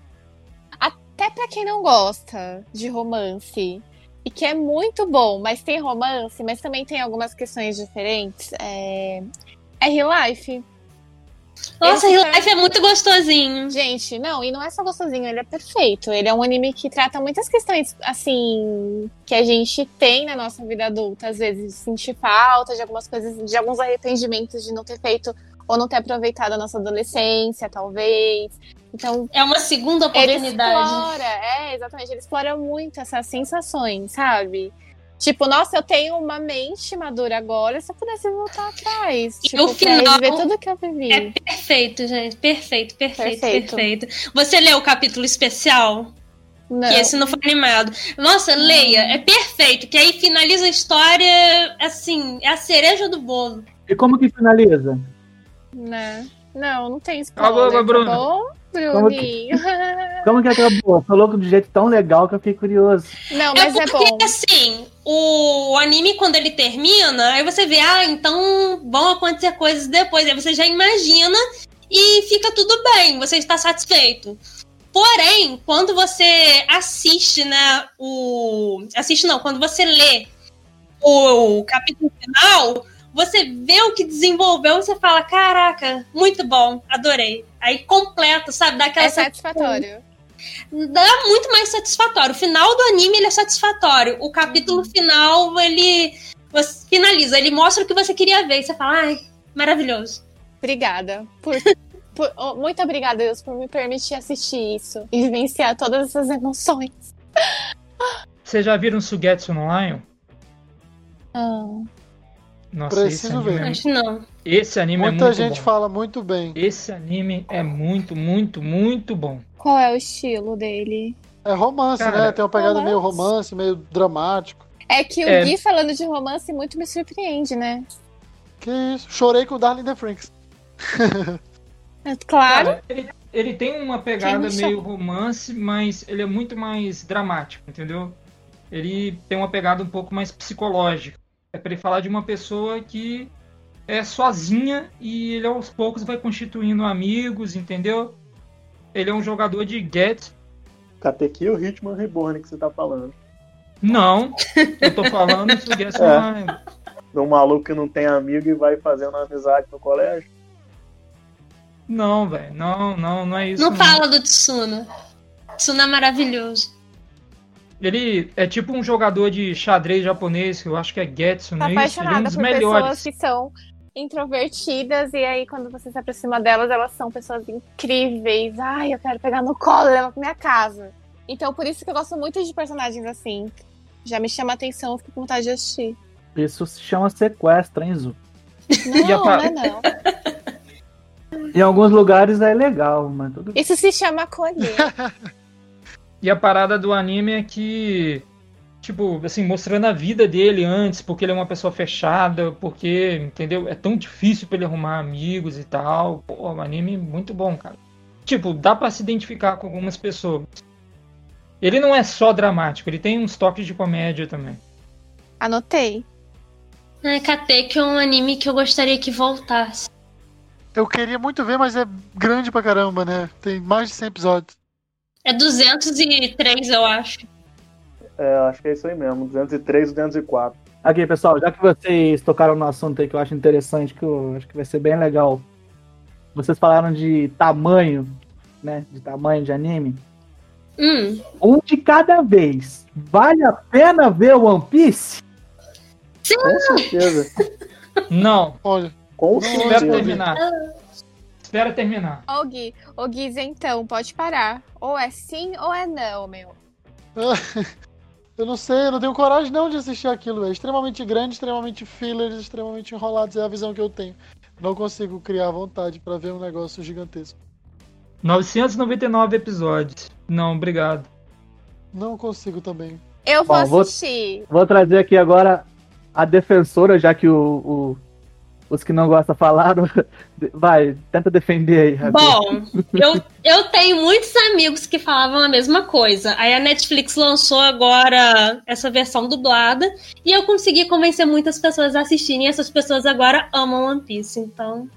Até pra quem não gosta de romance. E que é muito bom, mas tem romance, mas também tem algumas questões diferentes. É, é Real Life. Nossa, Esse Real Life é muito gostosinho. Gente, não, e não é só gostosinho, ele é perfeito. Ele é um anime que trata muitas questões, assim, que a gente tem na nossa vida adulta. Às vezes, sentir falta de algumas coisas, de alguns arrependimentos de não ter feito ou não ter aproveitado a nossa adolescência, talvez. Então, É uma segunda ele oportunidade. explora, é, exatamente, ele explora muito essas sensações, sabe? Tipo, nossa, eu tenho uma mente madura agora, se eu pudesse voltar atrás. E tipo, o final reviver tudo que eu vivi. É perfeito, gente. Perfeito, perfeito, Perfeito. perfeito. Você leu o capítulo especial? Não. Que esse não foi animado. Nossa, leia. É perfeito. Que aí finaliza a história, assim, é a cereja do bolo. E como que finaliza? Né? Não, não tem spoiler, alô, Bruno. tá bom, Como que- Bruninho? Como que [laughs] acabou? Falou do jeito tão legal que eu fiquei curioso. Não, mas é é, porque, bom. assim, o anime, quando ele termina, aí você vê, ah, então vão acontecer coisas depois. Aí você já imagina e fica tudo bem, você está satisfeito. Porém, quando você assiste, né, o... Assiste não, quando você lê o capítulo final, você vê o que desenvolveu e você fala, caraca, muito bom, adorei. Aí completa, sabe, dá aquela É satisfatório. dá muito mais satisfatório. O final do anime ele é satisfatório. O capítulo final ele você finaliza, ele mostra o que você queria ver. E você fala, ai, maravilhoso. Obrigada. Por, [laughs] por- oh, muito obrigada, Deus, por me permitir assistir isso e vivenciar todas essas emoções. Vocês já viram Sugetsu no Lion? Ah, Nossa, Preciso esse anime, ver. é, Acho não. esse anime é Muita muito gente bom. fala muito bem. Esse anime é muito, muito, muito bom. qual é o estilo dele? É romance, Cara, né? Tem uma pegada romance. meio romance, meio dramático. É que o É. Gui falando de romance muito me surpreende, né? Que isso? Chorei com o Darling the Franks. [laughs] É Claro. Cara, ele, ele tem uma pegada meio romance, mas ele é muito mais dramático, entendeu? Ele tem uma pegada um pouco mais psicológica. É pra ele falar de uma pessoa que é sozinha e ele aos poucos vai constituindo amigos, entendeu? Ele é um jogador de Get. Katekyo Hitman Reborn que você tá falando. Não, eu tô falando isso [laughs] Get É. De um maluco que não tem amigo e vai fazendo amizade no colégio. Não, velho, não, não, não é isso. Não fala do Tsuna. Tsuna é maravilhoso. Ele é tipo um jogador de xadrez japonês, que eu acho que é Getsu, Tô não é isso? Ele é um apaixonada dos por melhores. pessoas que são introvertidas e aí quando você se aproxima delas, elas são pessoas incríveis. Ai, eu quero pegar no colo e levar pra minha casa. Então por isso que eu gosto muito de personagens assim. Já me chama a atenção, eu fico com vontade de assistir. Isso se chama sequestro, hein, Zu? Não, não é não. [laughs] Em alguns lugares é legal, mas tudo bem. Isso se chama acolher. [laughs] E a parada do anime é que, tipo, assim, mostrando a vida dele antes, porque ele é uma pessoa fechada, porque, entendeu? É tão difícil pra ele arrumar amigos e tal. Pô, um anime muito bom, cara. Tipo, dá pra se identificar com algumas pessoas. Ele não é só dramático, ele tem uns toques de comédia também. Anotei. É, Kateki é um anime que eu gostaria que voltasse. Eu queria muito ver, mas é grande pra caramba, né? Tem mais de 100 episódios. É 203, eu acho. É, acho que é isso aí mesmo. 203, 204. Aqui, pessoal, já que vocês tocaram no assunto aí que eu acho interessante, que eu acho que vai ser bem legal. Vocês falaram de tamanho, né? De tamanho de anime. Hum, Um de cada vez. Vale a pena ver One Piece? Com certeza. Não, Olha, Com certeza. terminar. Espera terminar. Ô Gui, então, pode parar. Ou é sim ou é não, meu. [laughs] eu não sei, eu não tenho coragem não de assistir aquilo. É extremamente grande, extremamente fillers, extremamente enrolados. É a visão que eu tenho. Não consigo criar vontade pra ver um negócio gigantesco. 999 episódios. Não, obrigado. Não consigo também. Eu vou Bom, vou- assistir. Vou trazer aqui agora a defensora, já que o, o- os que não gostam falaram. [laughs] Vai, tenta defender aí. Bom, [laughs] eu, eu tenho muitos amigos que falavam a mesma coisa. Aí a Netflix lançou agora essa versão dublada e eu consegui convencer muitas pessoas a assistirem. E essas pessoas agora amam One Piece. Então,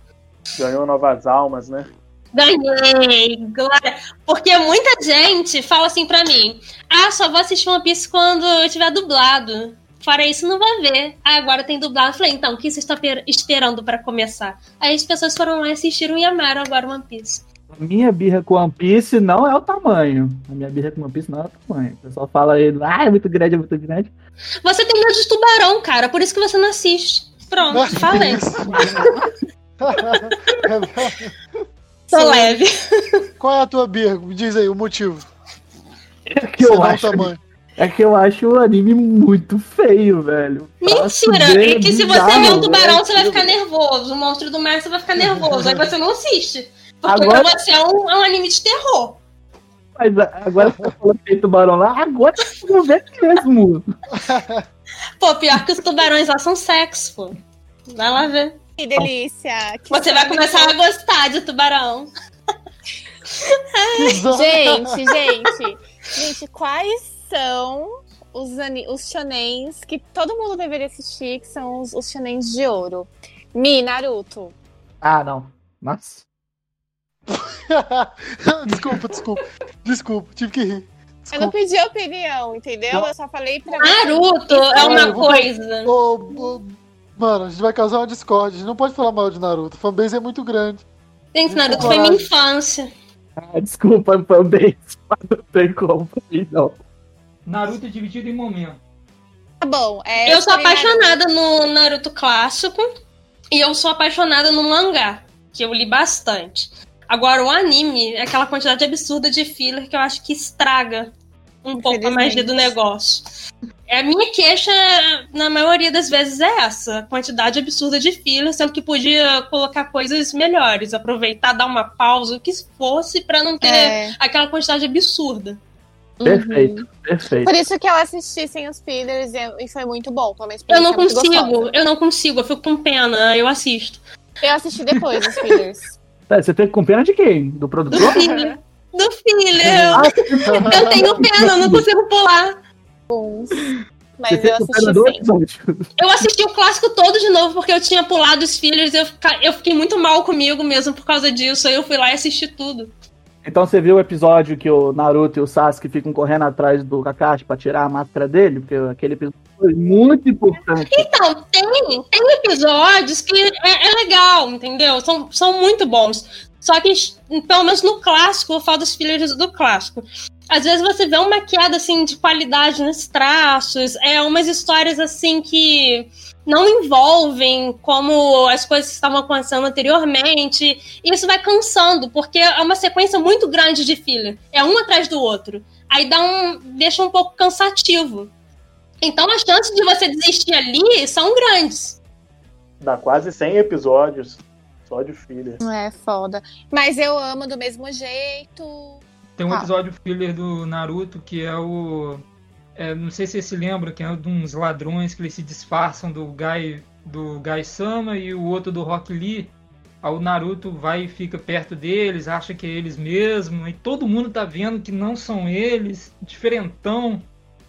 Ganhou novas almas, né? ganhei, glória. Porque muita gente fala assim pra mim: ah, só vou assistir One Piece quando eu tiver dublado. Fora isso, não vai ver. Ah, agora tem dublado. Eu falei, então, o que você está per- esperando pra começar? Aí as pessoas foram lá e assistiram e amaram agora One Piece. A minha birra com One Piece não é o tamanho. A minha birra com One Piece não é o tamanho. O pessoal fala aí, ah, é muito grande, é muito grande. Você tem medo de tubarão, cara, por isso que você não assiste. Pronto, falei. Isso. [laughs] Tô Sim. leve. Qual é a tua birra? Me diz aí o motivo. É que Senão eu o acho, tamanho. É que eu acho o anime muito feio, velho. Mentira! É que se você ver um tubarão, velho. você vai ficar nervoso. O monstro do mar, você vai ficar [laughs] nervoso. Aí você não assiste. Porque Agora- pra você é um, é um anime de terror. Mas agora você tá falando que tem tubarão lá, agora eu vou ver mesmo. [laughs] Pô, pior que os tubarões lá são sexo, pô. Vai lá ver. Que delícia. Que Você vai começar a gostar de tubarão. [laughs] Gente, gente. Gente, quais são os, ani- os shonens que todo mundo deveria assistir, que são os, os shonens de ouro? Mi, Naruto. Ah, não. Nossa. [laughs] desculpa, desculpa. Desculpa, tive que rir. Eu não Desculpa. pedi opinião, entendeu? Eu só falei pra Naruto é uma vou- coisa. Ô, ô, mano, a gente vai causar uma discórdia. A gente não pode falar mal de Naruto. A fanbase é muito grande. Gente, Naruto foi minha infância. Ah, desculpa, fanbase. Mas [laughs] não tem como pra mim, não. Naruto é dividido em momentos. Tá bom. É, Eu sou falei Naruto. apaixonada no Naruto clássico e eu sou apaixonada no mangá, que eu li bastante. Agora, o anime é aquela quantidade absurda de filler que eu acho que estraga um pouco a magia do negócio. É, A minha queixa, na maioria das vezes, é essa: a quantidade absurda de filler, sendo que podia colocar coisas melhores, aproveitar, dar uma pausa, o que fosse, pra não ter É. aquela quantidade absurda. Perfeito, perfeito. Por isso que eu assisti sem os fillers e foi muito bom. Foi uma Eu não consigo, eu não consigo, eu fico com pena, eu assisto. Eu assisti depois os fillers. [laughs] É, Você fica com pena de quem? Do Do produtor? filho. Do filho. Eu, Ah, eu tenho pena, eu não consigo pular. Uns. Mas você eu assisti do sim. Eu assisti o clássico todo de novo porque eu tinha pulado os fillers. Eu, fica- eu fiquei muito mal comigo mesmo por causa disso. Aí eu fui lá e assisti tudo. Então você viu o episódio que o Naruto e o Sasuke ficam correndo atrás do Kakashi pra tirar a máscara dele? Porque aquele episódio foi muito importante. Então, tem, tem episódios que é, é legal, entendeu? São, são muito bons. Só que, pelo menos no clássico, eu falo dos fillers do clássico. Às vezes você vê uma queda assim de qualidade nos traços, é umas histórias assim que não envolvem como as coisas que estavam acontecendo anteriormente. E isso vai cansando, porque é uma sequência muito grande de filler. É um atrás do outro. Aí dá um. deixa um pouco cansativo. Então as chances de você desistir ali são grandes. Dá quase 100 episódios só de filha. É foda. Mas eu amo do mesmo jeito. Tem um Ah. episódio filler do Naruto que é o. é, não sei se você se lembra, que é de uns ladrões que eles se disfarçam do Gai, do Gai Sama e o outro do Rock Lee. Aí o Naruto vai e fica perto deles, acha que é eles mesmo, e todo mundo tá vendo que não são eles, diferentão.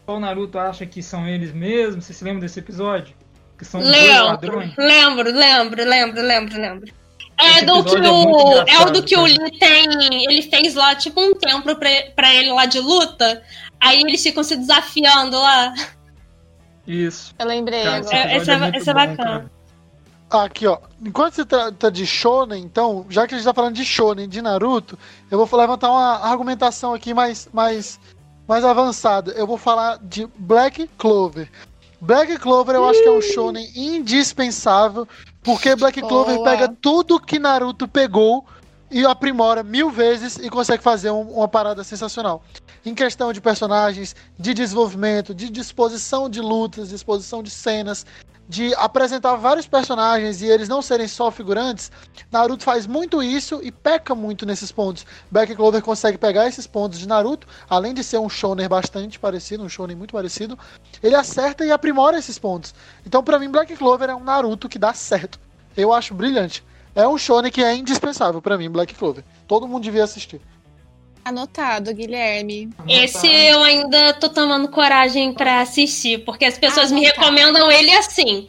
Só o Naruto acha que são eles mesmos. Você se lembra desse episódio? Que são dois Lembro, ladrões. lembro, lembro, lembro, lembro, lembro. É Esse do que episódio é o. É o do que o. Lee tem. Ele fez lá, tipo, um templo pra, pra ele lá de luta. Aí eles ficam se desafiando lá. Isso. Eu lembrei Cara, agora. É, esse é- muito esse é bom, bacana. cara. Aqui, ó. Enquanto você trata de Shonen, então, já que a gente tá falando de Shonen, de Naruto, eu vou levantar uma argumentação aqui mais, mais, mais avançada. Eu vou falar de Black Clover. Black Clover eu acho que é um Shonen indispensável, porque Black Boa. Clover pega tudo que Naruto pegou e aprimora mil vezes e consegue fazer um- uma parada sensacional. Em questão de personagens, de desenvolvimento, de disposição de lutas, disposição de cenas, de apresentar vários personagens e eles não serem só figurantes, Naruto faz muito isso e peca muito nesses pontos. Black Clover consegue pegar esses pontos de Naruto, além de ser um shonen bastante parecido, um shonen muito parecido, ele acerta e aprimora esses pontos. Então, pra mim, Black Clover é um Naruto que dá certo. Eu acho brilhante. É um shonen que é indispensável pra mim, Black Clover. Todo mundo devia assistir. Anotado, Guilherme. Esse eu ainda tô tomando coragem pra assistir, porque as pessoas Ah, me recomendam ele assim.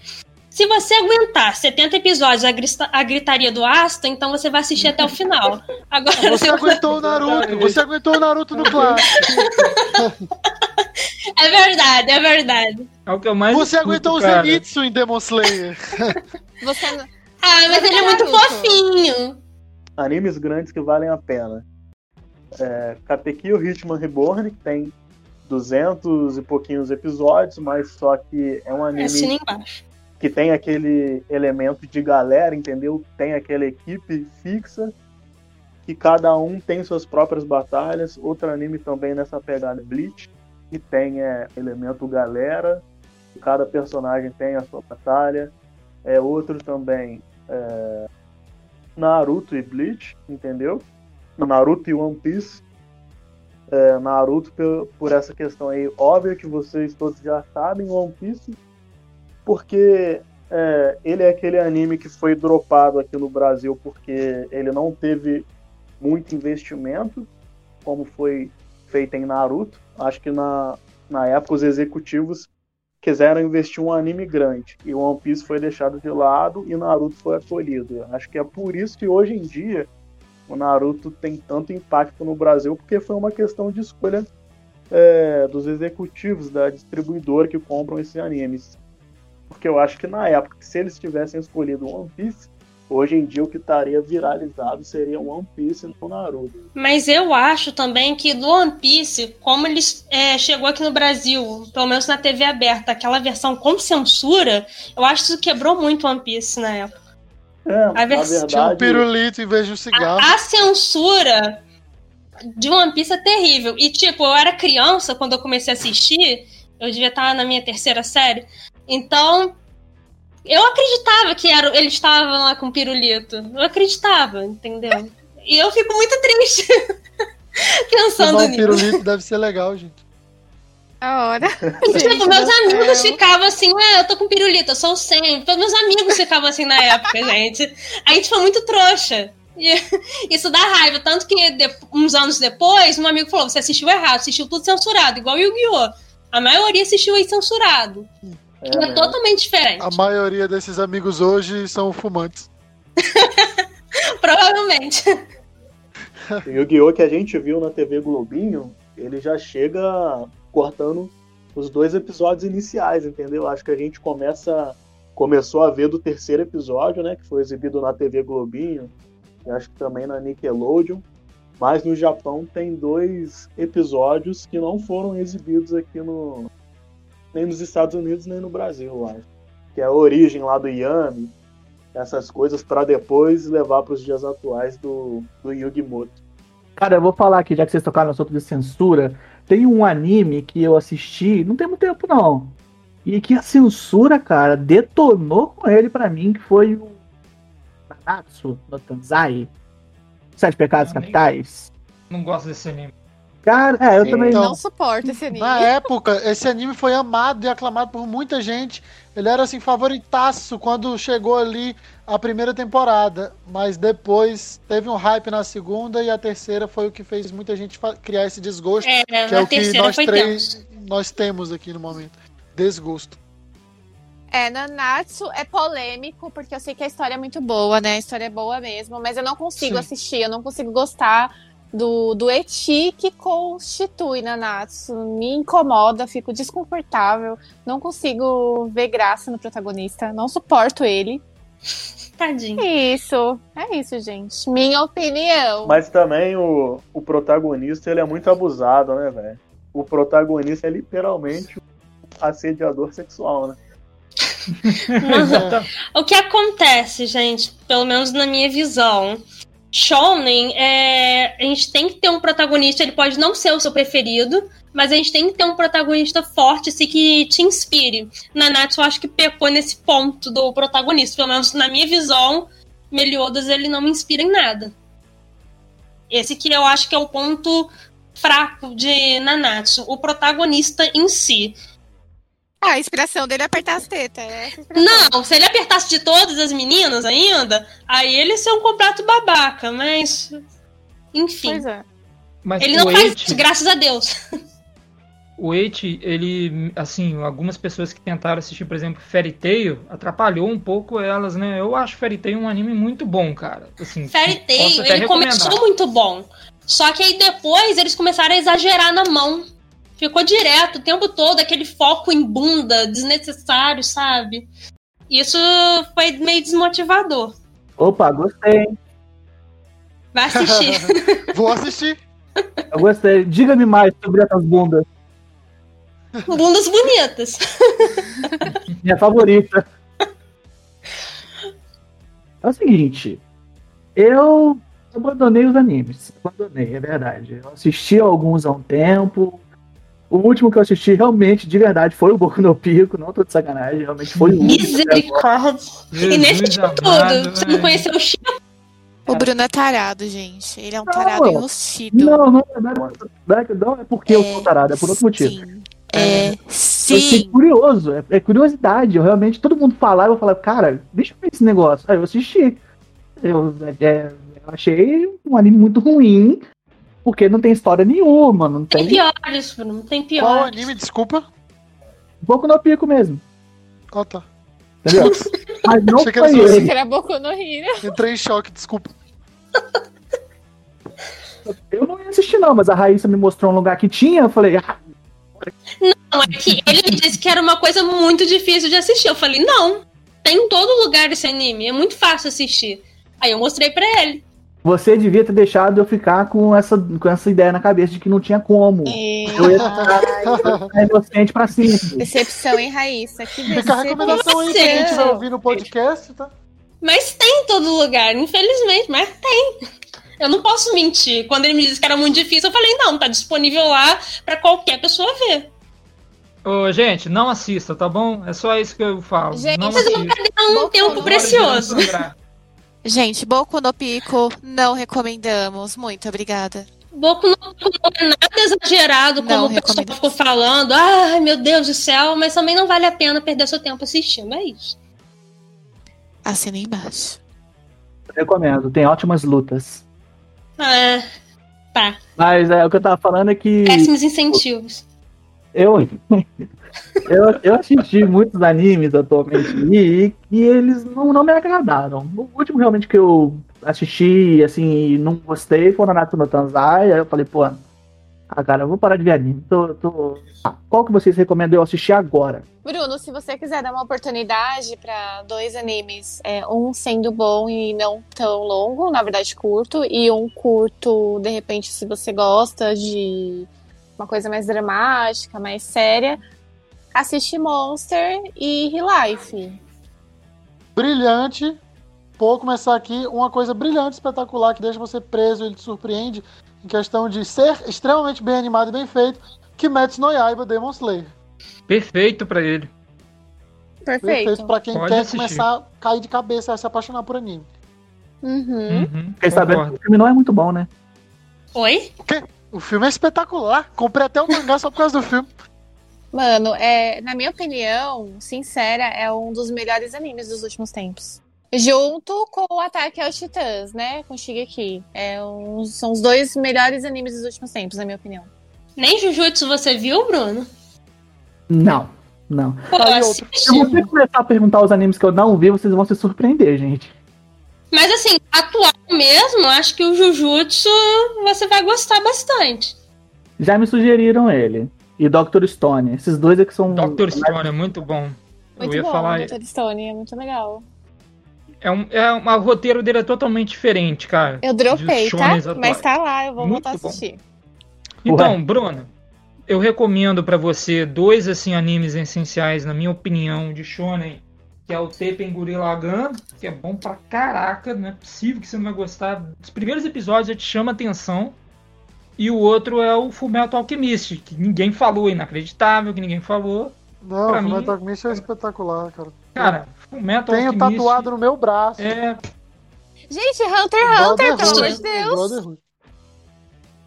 Se você aguentar 70 episódios a, grista- a gritaria do Asta, então você vai assistir até o final. [laughs] Agora, Você aguentou o Naruto, você aguentou o Naruto no clássico. [laughs] é verdade, é verdade. É o que eu mais Você escuto, aguentou o. Zenitsu em Demon Slayer. Você. Ah, mas ele é muito Naruto. fofinho. Animes grandes que valem a pena. É, Katekyo Hitman Reborn, que tem 200 e pouquinhos episódios, mas só que é um anime que tem aquele elemento de galera, entendeu? Tem aquela equipe fixa, que cada um tem suas próprias batalhas. Outro anime também nessa pegada Bleach, que tem é, elemento galera, cada personagem tem a sua batalha. É outro também é, Naruto e Bleach, entendeu? Naruto e One Piece. É, Naruto por, por essa questão aí, óbvio que vocês todos já sabem, One Piece, porque é, ele é aquele anime que foi dropado aqui no Brasil porque ele não teve muito investimento, como foi feito em Naruto. Acho que na, na época os executivos quiseram investir um anime grande e One Piece foi deixado de lado e Naruto foi acolhido. Acho que é por isso que hoje em dia o Naruto tem tanto impacto no Brasil, porque foi uma questão de escolha é, dos executivos da distribuidora que compram esses animes. Porque eu acho que na época, se eles tivessem escolhido One Piece, hoje em dia o que estaria viralizado seria One Piece e não Naruto. Mas eu acho também que do One Piece, como ele é, chegou aqui no Brasil, pelo menos na TV aberta, aquela versão com censura, eu acho que isso quebrou muito One Piece na época. É, A versão- Tinha um verdade, pirulito em vez de um cigarro. A, a censura de One Piece é terrível. E, tipo, eu era criança quando eu comecei a assistir, eu devia estar na minha terceira série. Então, eu acreditava que era, eles estavam lá com pirulito. Eu acreditava, entendeu? E eu fico muito triste. [laughs] Pensando um nisso. pirulito deve ser legal, gente. A hora. [laughs] Tipo, meus amigos céu. ficavam assim, ué, eu tô com pirulito, eu sou o sempre. Todos meus amigos ficavam assim na época, [laughs] gente. A gente foi muito trouxa. E [laughs] isso dá raiva. Tanto que de- uns anos depois, um amigo falou: você assistiu errado, assistiu tudo censurado, igual Yu-Gi-Oh! A maioria assistiu aí censurado. É, é né? totalmente diferente. A maioria desses amigos hoje são fumantes. Provavelmente. O Yu-Gi-Oh! que a gente viu na TV Globinho, ele já chega cortando os dois episódios iniciais, entendeu? Acho que a gente começa começou a ver do terceiro episódio, né, que foi exibido na TV Globinho, e acho que também na Nickelodeon. Mas no Japão tem dois episódios que não foram exibidos aqui no nem nos Estados Unidos nem no Brasil, eu acho. Que é a origem lá do Yami, essas coisas para depois levar para os dias atuais do, do Yu-Gi-Moto. Cara, eu vou falar aqui, já que vocês tocaram no assunto de censura, tem um anime que eu assisti, não tem muito tempo não, e que a censura, cara, detonou com ele pra mim, que foi o Nanatsu no Tanzai, Sete Pecados Eu nem- Capitais. Não gosto desse anime. Cara, é, eu Sim. também Então, Não suporto esse anime. Na época, esse anime foi amado e aclamado por muita gente. Ele era assim favoritaço quando chegou ali a primeira temporada, mas depois teve um hype na segunda e a terceira foi o que fez muita gente criar esse desgosto, É, que é o que terceira nós foi três tenso. nós temos aqui no momento. Desgosto. É, Nanatsu é polêmico, porque eu sei que a história é muito boa, né? A história é boa mesmo, mas eu não consigo Sim. assistir, eu não consigo gostar do, do eti que constitui Nanatsu. Me incomoda, fico desconfortável, não consigo ver graça no protagonista, não suporto ele. Tadinho. Isso, é isso, gente. Minha opinião. Mas também o, o protagonista ele é muito abusado, né, velho? O protagonista é literalmente um assediador sexual, né? O que acontece, gente, pelo menos na minha visão, Shonen, é, a gente tem que ter um protagonista, ele pode não ser o seu preferido, mas a gente tem que ter um protagonista forte, assim, que te inspire. Nanatsu, eu acho que pecou nesse ponto do protagonista, pelo menos na minha visão, Meliodas, ele não me inspira em nada. Esse que eu acho que é o ponto fraco de Nanatsu, o protagonista em si. Ah, a inspiração dele é apertar as tetas. É. Não, se ele apertasse de todas as meninas ainda, aí ele ia ser um completo babaca, mas. Enfim. Pois é. Mas Ele não faz isso, graças a Deus. o Eight, ele, assim, algumas pessoas que tentaram assistir, por exemplo, Fairy Tail, atrapalhou um pouco elas, né? Eu acho Fairy Tail um anime muito bom, cara. Assim, Fairy Tail, ele recomendar. começou muito bom. Só que aí depois eles começaram a exagerar na mão. Ficou direto o tempo todo, aquele foco em bunda desnecessário, sabe? Isso foi meio desmotivador. Opa, gostei, hein? Vai assistir. [laughs] Vou assistir. eu gostei. Diga-me mais sobre essas bundas. Bundas bonitas. Minha favorita. É o seguinte, eu abandonei os animes. Abandonei, é verdade. Eu assisti alguns há um tempo. O último que eu assisti realmente, de verdade, foi o Boku no Pico, não tô de sacanagem, realmente foi o último. Misericórdia. E nesse tipo amado, tudo, você não conheceu o Chico? O Bruno é tarado, gente. Ele é um Não, tarado mano. enrustido. Não, não, não, é- não, é- não é porque eu sou tarado, é por outro motivo. Sim. É, Eu fiquei sim. curioso, é, é curiosidade. Eu realmente, todo mundo falava, eu falava, cara, deixa eu ver esse negócio. Aí eu assisti. Eu, é, eu achei um anime muito ruim, porque não tem história nenhuma, não Tem tem. piores, Bruno. Tem Qual piores. anime, desculpa? Boku no pico mesmo, Ah, tá. entendeu? [laughs] Mas não Achei que era foi só Achei ele. que era Boku no Hero. Entrei em choque, desculpa. Eu não ia assistir, não, mas a Raíssa me mostrou um lugar que tinha, eu falei, ah, Não, é que ele me disse que era uma coisa muito difícil de assistir. Eu falei, não, tem em todo lugar esse anime, é muito fácil assistir. Aí eu mostrei pra ele. Você devia ter deixado eu ficar com essa, com essa ideia na cabeça de que não tinha como. Eu ia ficar inocente pra sempre. Decepção, hein, Raíssa? Que Fica a recomendação aí pra quem estiver ouvindo o podcast, tá? Mas tem em todo lugar, infelizmente, mas tem. Eu não posso mentir. Quando ele me disse que era muito difícil, eu falei, não, tá disponível lá pra qualquer pessoa ver. Ô, gente, não assista, tá bom? É só isso que eu falo. Gente, não vocês vão. É um tempo no precioso. Gente, Boku no Pico, não recomendamos. Muito obrigada. Boku no Pico não é nada exagerado como Não, o pessoal ficou falando. Ai, meu Deus do céu, mas também não vale a pena perder seu tempo assistindo, é isso. Assina aí embaixo. Recomendo, tem ótimas lutas. É, tá. Mas é, o que eu tava falando é que Péssimos incentivos. eu, [laughs] eu, eu assisti muitos animes atualmente e, e eles não, não me agradaram. O último realmente que eu assisti, assim, e não gostei foi o Nanatsu no Tanzai. Aí eu falei, pô, ah, cara, eu vou parar de ver anime. Tô, tô... Ah, qual que vocês recomendam eu assistir agora? Bruno, se você quiser dar uma oportunidade pra dois animes, é, um sendo bom e não tão longo, na verdade curto, e um curto, de repente, se você gosta de uma coisa mais dramática, mais séria, assiste Monster e Life. Brilhante. Vou começar aqui uma coisa brilhante, espetacular, que deixa você preso, ele te surpreende em questão de ser extremamente bem animado e bem feito, Kimetsu no Yaiba Demon Slayer. Perfeito pra ele. Perfeito. Perfeito pra quem Pode quer assistir. começar a cair de cabeça, a se apaixonar por anime. Uhum. Uhum, Fiquei sabendo que o filme não é muito bom, né? Oi? O filme é espetacular. Comprei até o mangá só por causa do filme. Mano, é, na minha opinião, sincera, é um dos melhores animes dos últimos tempos. Junto com o Ataque aos Titãs, né? Com Shigeki. É um, são os dois melhores animes dos últimos tempos, na minha opinião. Nem Jujutsu você viu, Bruno? Não, não. Pô, aí assiste. Se você começar a perguntar os animes que eu não vi, vocês vão se surpreender, gente. Mas assim, atual mesmo, acho que o Jujutsu você vai gostar bastante. Já me sugeriram ele. E Dr. Stone. Esses dois é que são. Dr. Stone é muito bom. Muito eu ia bom, falar. Dr. Stone, é muito legal. É um, é um, o roteiro dele é totalmente diferente, cara. Eu dropei, tá? atuais. Mas tá lá, eu vou Muito voltar a bom. assistir. Então, Bruno, eu recomendo pra você dois assim animes essenciais, na minha opinião, de shonen, que é o Tepen Gurren Lagann, que é bom pra caraca, não é possível que você não vai gostar. Os primeiros episódios já te chama atenção. E o outro é o Fullmetal Alchemist, que ninguém falou, inacreditável, que ninguém falou. Não, Pra o mim- Fullmetal Alchemist é espetacular, cara. Cara, Fullmetal Tenho Alchemist tatuado no meu braço. é Gente, Hunter x Hunter, pelo amor de Deus.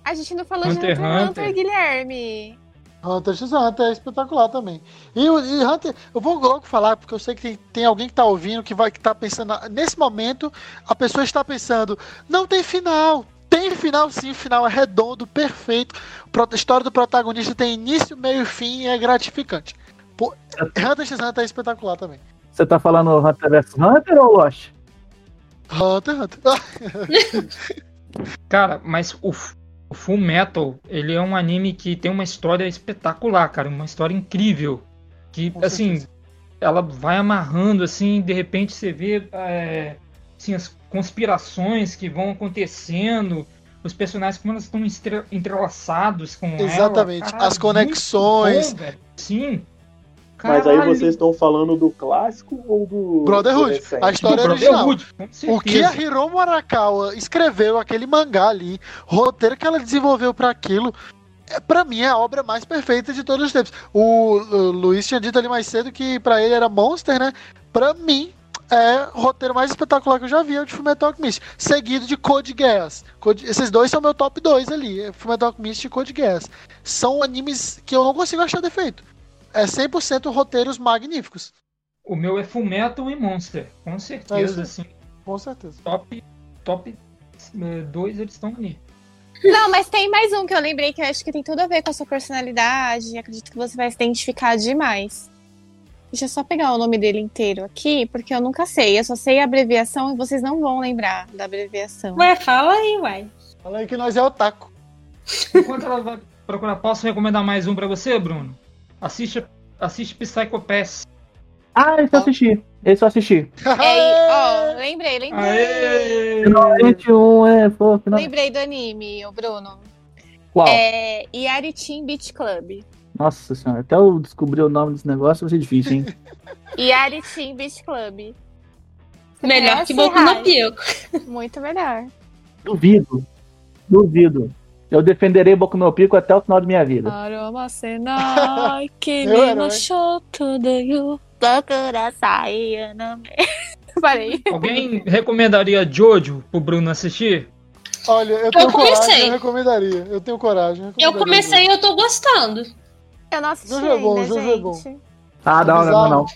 A gente não falou de Hunter Hunter x Hunter, Hunter. Guilherme. Hunter x Hunter é espetacular também. E, o- e Hunter, eu vou logo falar, porque eu sei que tem, tem alguém que tá ouvindo que vai que tá pensando. Nesse momento, a pessoa está pensando, não tem final. Tem final sim, o final é redondo, perfeito. A história do protagonista tem início, meio e fim e é gratificante. Pô, Hunter x Hunter é espetacular também. Você tá falando Hunter vs Hunter ou Lost? Hunter x Hunter. [laughs] Cara, mas o, o Full Metal, ele é um anime que tem uma história espetacular, cara, uma história incrível. Que, Com assim, certeza. ela vai amarrando, assim, de repente você vê é, assim, as conspirações que vão acontecendo, os personagens como elas estão entrelaçados com ela. Exatamente, Caralho, as conexões. bom. Sim. Mas aí Caralho. vocês estão falando do clássico ou do. Brotherhood, do a história Do original. O que a. Hiromu Arakawa escreveu, aquele mangá ali, roteiro que ela desenvolveu pra aquilo, é, pra mim é a obra mais perfeita de todos os tempos. O, o Luiz tinha dito ali mais cedo que pra ele era Monster, né? Pra mim, é o roteiro mais espetacular que eu já vi, é o de Fullmetal Alchemist, seguido de Code Geass. Code- esses dois são meu top 2 ali, é Fullmetal Alchemist e Code Geass. São animes que eu não consigo achar defeito. É 100% roteiros magníficos, O meu é Full Metal e Monster, com certeza, É assim, com certeza. top, top 2 eles estão ali. Não, mas tem mais um que eu lembrei que eu acho que tem tudo a ver com a sua personalidade. e Acredito que você vai se identificar demais. Deixa eu só pegar o nome dele inteiro aqui, porque eu nunca sei. Eu só sei a abreviação e vocês não vão lembrar da abreviação. Ué, fala aí, uai. Fala aí que nós é otaku. Enquanto ela vai procurar, posso recomendar mais um pra você, Bruno? Assiste, assiste Psycho Pass. Ah, esse eu assisti. Esse eu assisti. [laughs] É, ó, [laughs] lembrei, lembrei. Aê! Final 21 é, pô, final... Lembrei do anime, o Bruno. Qual? É Yaritin Beach Club. Nossa senhora, até eu descobrir o nome desse negócio vai ser difícil, hein? [laughs] Yaritin Beach Club. Melhor que Boku no? Pico. Muito melhor. Duvido. Duvido. Eu defenderei Boku no Pico até o final da minha vida. Aroma senai, [laughs] que Eu era, né? shoto do Parei. Alguém recomendaria Jojo pro Bruno assistir? Olha, eu tenho comecei. coragem, eu recomendaria. Eu tenho coragem. Eu recomendaria. comecei e eu tô gostando. Eu não assisti Jojo é bom, ainda, Jojo é bom. Ah, não, não, não, não.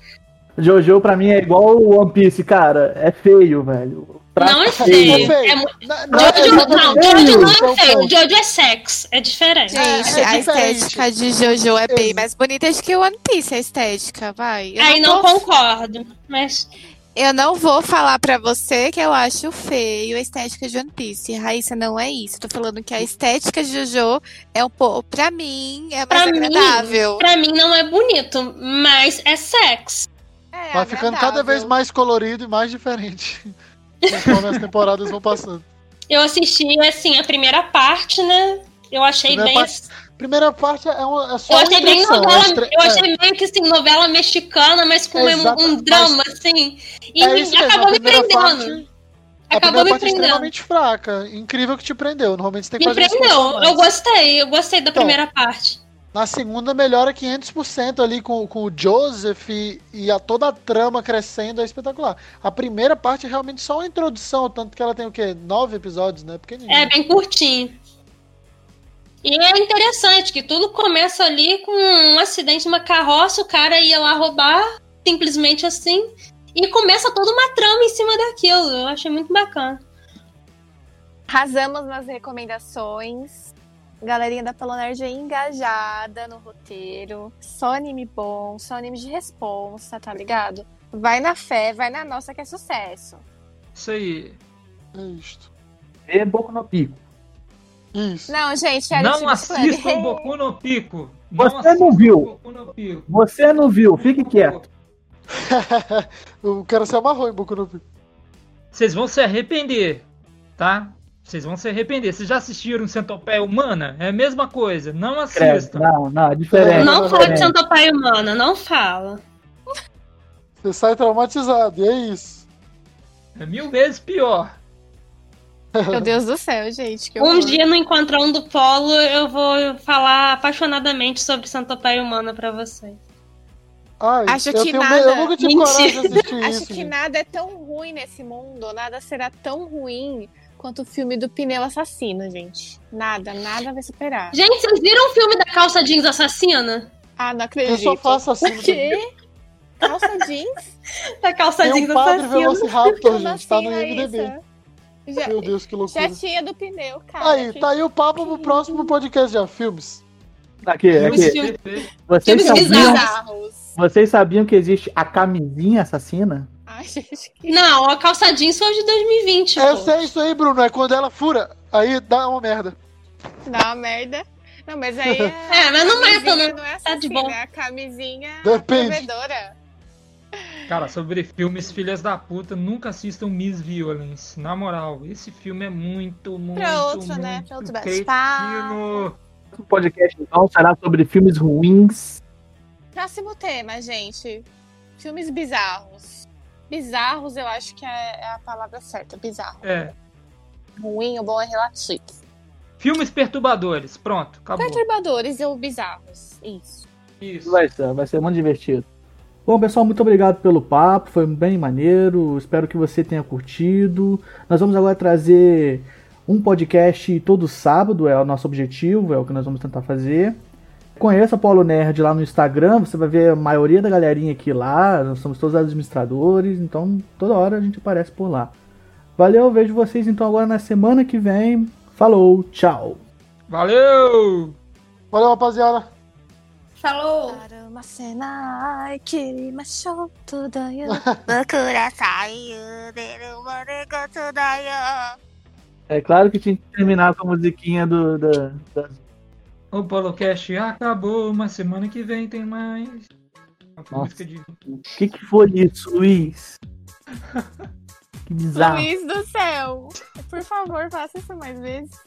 Jojo pra mim é igual o One Piece, cara. É feio, velho. Traço Não é É feio. É Jojo, não. Jojo é não o é feio. ponto. Jojo é sexo. É diferente. Gente, É, é a diferente. estética de Jojo é bem mais bonita do que One Piece, a estética, vai. Eu Aí não tô- concordo. Mas Eu não vou falar pra você que eu acho feio a estética de One Piece. Raíssa, não é isso. Tô falando que a estética de Jojo é um pouco, pra mim, é mais Pra mim, agradável. pra mim não é bonito, mas é sexo. É Vai ficando cada vez mais colorido e mais diferente. [laughs] Conforme as temporadas vão passando. Eu assisti, assim, a primeira parte, né? Eu achei Primeira bem. parte- Primeira parte é, uma, é só Eu uma achei bem novela. é Eu é. achei meio que assim, novela mexicana, mas com um- Exato, um drama, assim. E É me- acabou me prendendo. parte- A acabou primeira me parte é prendendo. extremamente fraca. Incrível que te prendeu. Normalmente você tem que Me fazer a prendeu. Eu gostei, eu gostei da Então, primeira parte. Na segunda melhora 500% ali com, com o Joseph e, e a toda a trama crescendo é espetacular. A primeira parte é realmente só uma introdução, tanto que ela tem o quê? Nove episódios, né? Pequenininho. É bem curtinho. E é interessante que tudo começa ali com um acidente numa carroça, o cara ia lá roubar, simplesmente assim, e começa toda uma trama em cima daquilo. Eu achei muito bacana. Arrasamos nas recomendações. Galerinha da Pelonerd é engajada no roteiro. Só anime bom, só anime de responsa, tá ligado? Vai na fé, vai na nossa que é sucesso. Isso aí. É isto. É Boku no Pico. Isso. Não, gente, é Não assista o Boku no Pico. Você assista não viu. o Boku no Pico. Você não viu, fique quieto. [laughs] o cara se amarrou em Boku no Pico. Vocês vão se arrepender, tá? Vocês vão se arrepender. Vocês já assistiram Centopeia Humana? É a mesma coisa. Não assistam. Não, não, é diferente. Não é fala de Pai Humana, não fala. Você sai traumatizado, e é isso. É mil vezes pior. Meu Deus do céu, gente. Que Um horror. dia no Encontrão do Polo eu vou falar apaixonadamente sobre Santo Pai Humana pra vocês. Ai, Acho eu, que tenho nada- eu nunca tive Mentira. coragem de assistir [laughs] Acho isso. que gente. nada é tão ruim nesse mundo, nada será tão ruim quanto o filme do pneu assassino, gente. Nada, nada vai superar. Gente, vocês viram o filme da calça jeans assassina? Ah, não Eu acredito. só faço assim. O quê? Calça jeans? [laughs] Da calça Tem jeans um padre assassina. Velociraptor, gente. Tá no assim, IMDB. Já, Meu Deus, que loucura. já tinha do pneu, cara. Aí, que- tá aí o papo pro próximo podcast já, filmes. Aqui, aqui. Filme- Perfeito. Vocês filmes sabiam, bizarros. vocês sabiam que existe a camisinha assassina? Ai, gente, que... Não, a calça jeans foi de 2020, É, pô. sei isso aí, Bruno. É quando ela fura, aí dá uma merda. dá uma merda. Não, mas aí [laughs] é... É, mas não a mata, camisinha não. não é Tá de bom. é a camisinha Depende. provedora. Cara, sobre filmes filhas da puta, nunca assistam Miss Violence. Na moral, esse filme é muito, muito, Pra outro, muito né? Pra outro cretino. O podcast então será sobre filmes ruins. Próximo tema, gente. Filmes bizarros. Bizarros, eu acho que é, é a palavra certa. Bizarro. É. Ruim ou bom é relativo. Filmes perturbadores. Pronto, acabou. Perturbadores ou bizarros. Isso. Isso. Vai ser, vai ser muito divertido. Bom, pessoal, muito obrigado pelo papo, foi bem maneiro. Espero que você tenha curtido. Nós vamos agora trazer um podcast todo sábado, é o nosso objetivo, é o que nós vamos tentar fazer. Conheça o Polo Nerd lá no Instagram, você vai ver a maioria da galerinha aqui lá, nós somos todos administradores, então toda hora a gente aparece por lá. Valeu, vejo vocês então agora na semana que vem. Falou, tchau! Valeu! Valeu, rapaziada. Falou! ませない切りましょうとだよ僕ら左右出るまでがとだよ [laughs] É claro que tinha que terminar com a musiquinha do, da, da O Polocast acabou, mas semana que vem tem mais. Uma Nossa. música de. O que, que foi isso, Luiz? [laughs] Que bizarro. Luiz do céu por favor faça isso mais vezes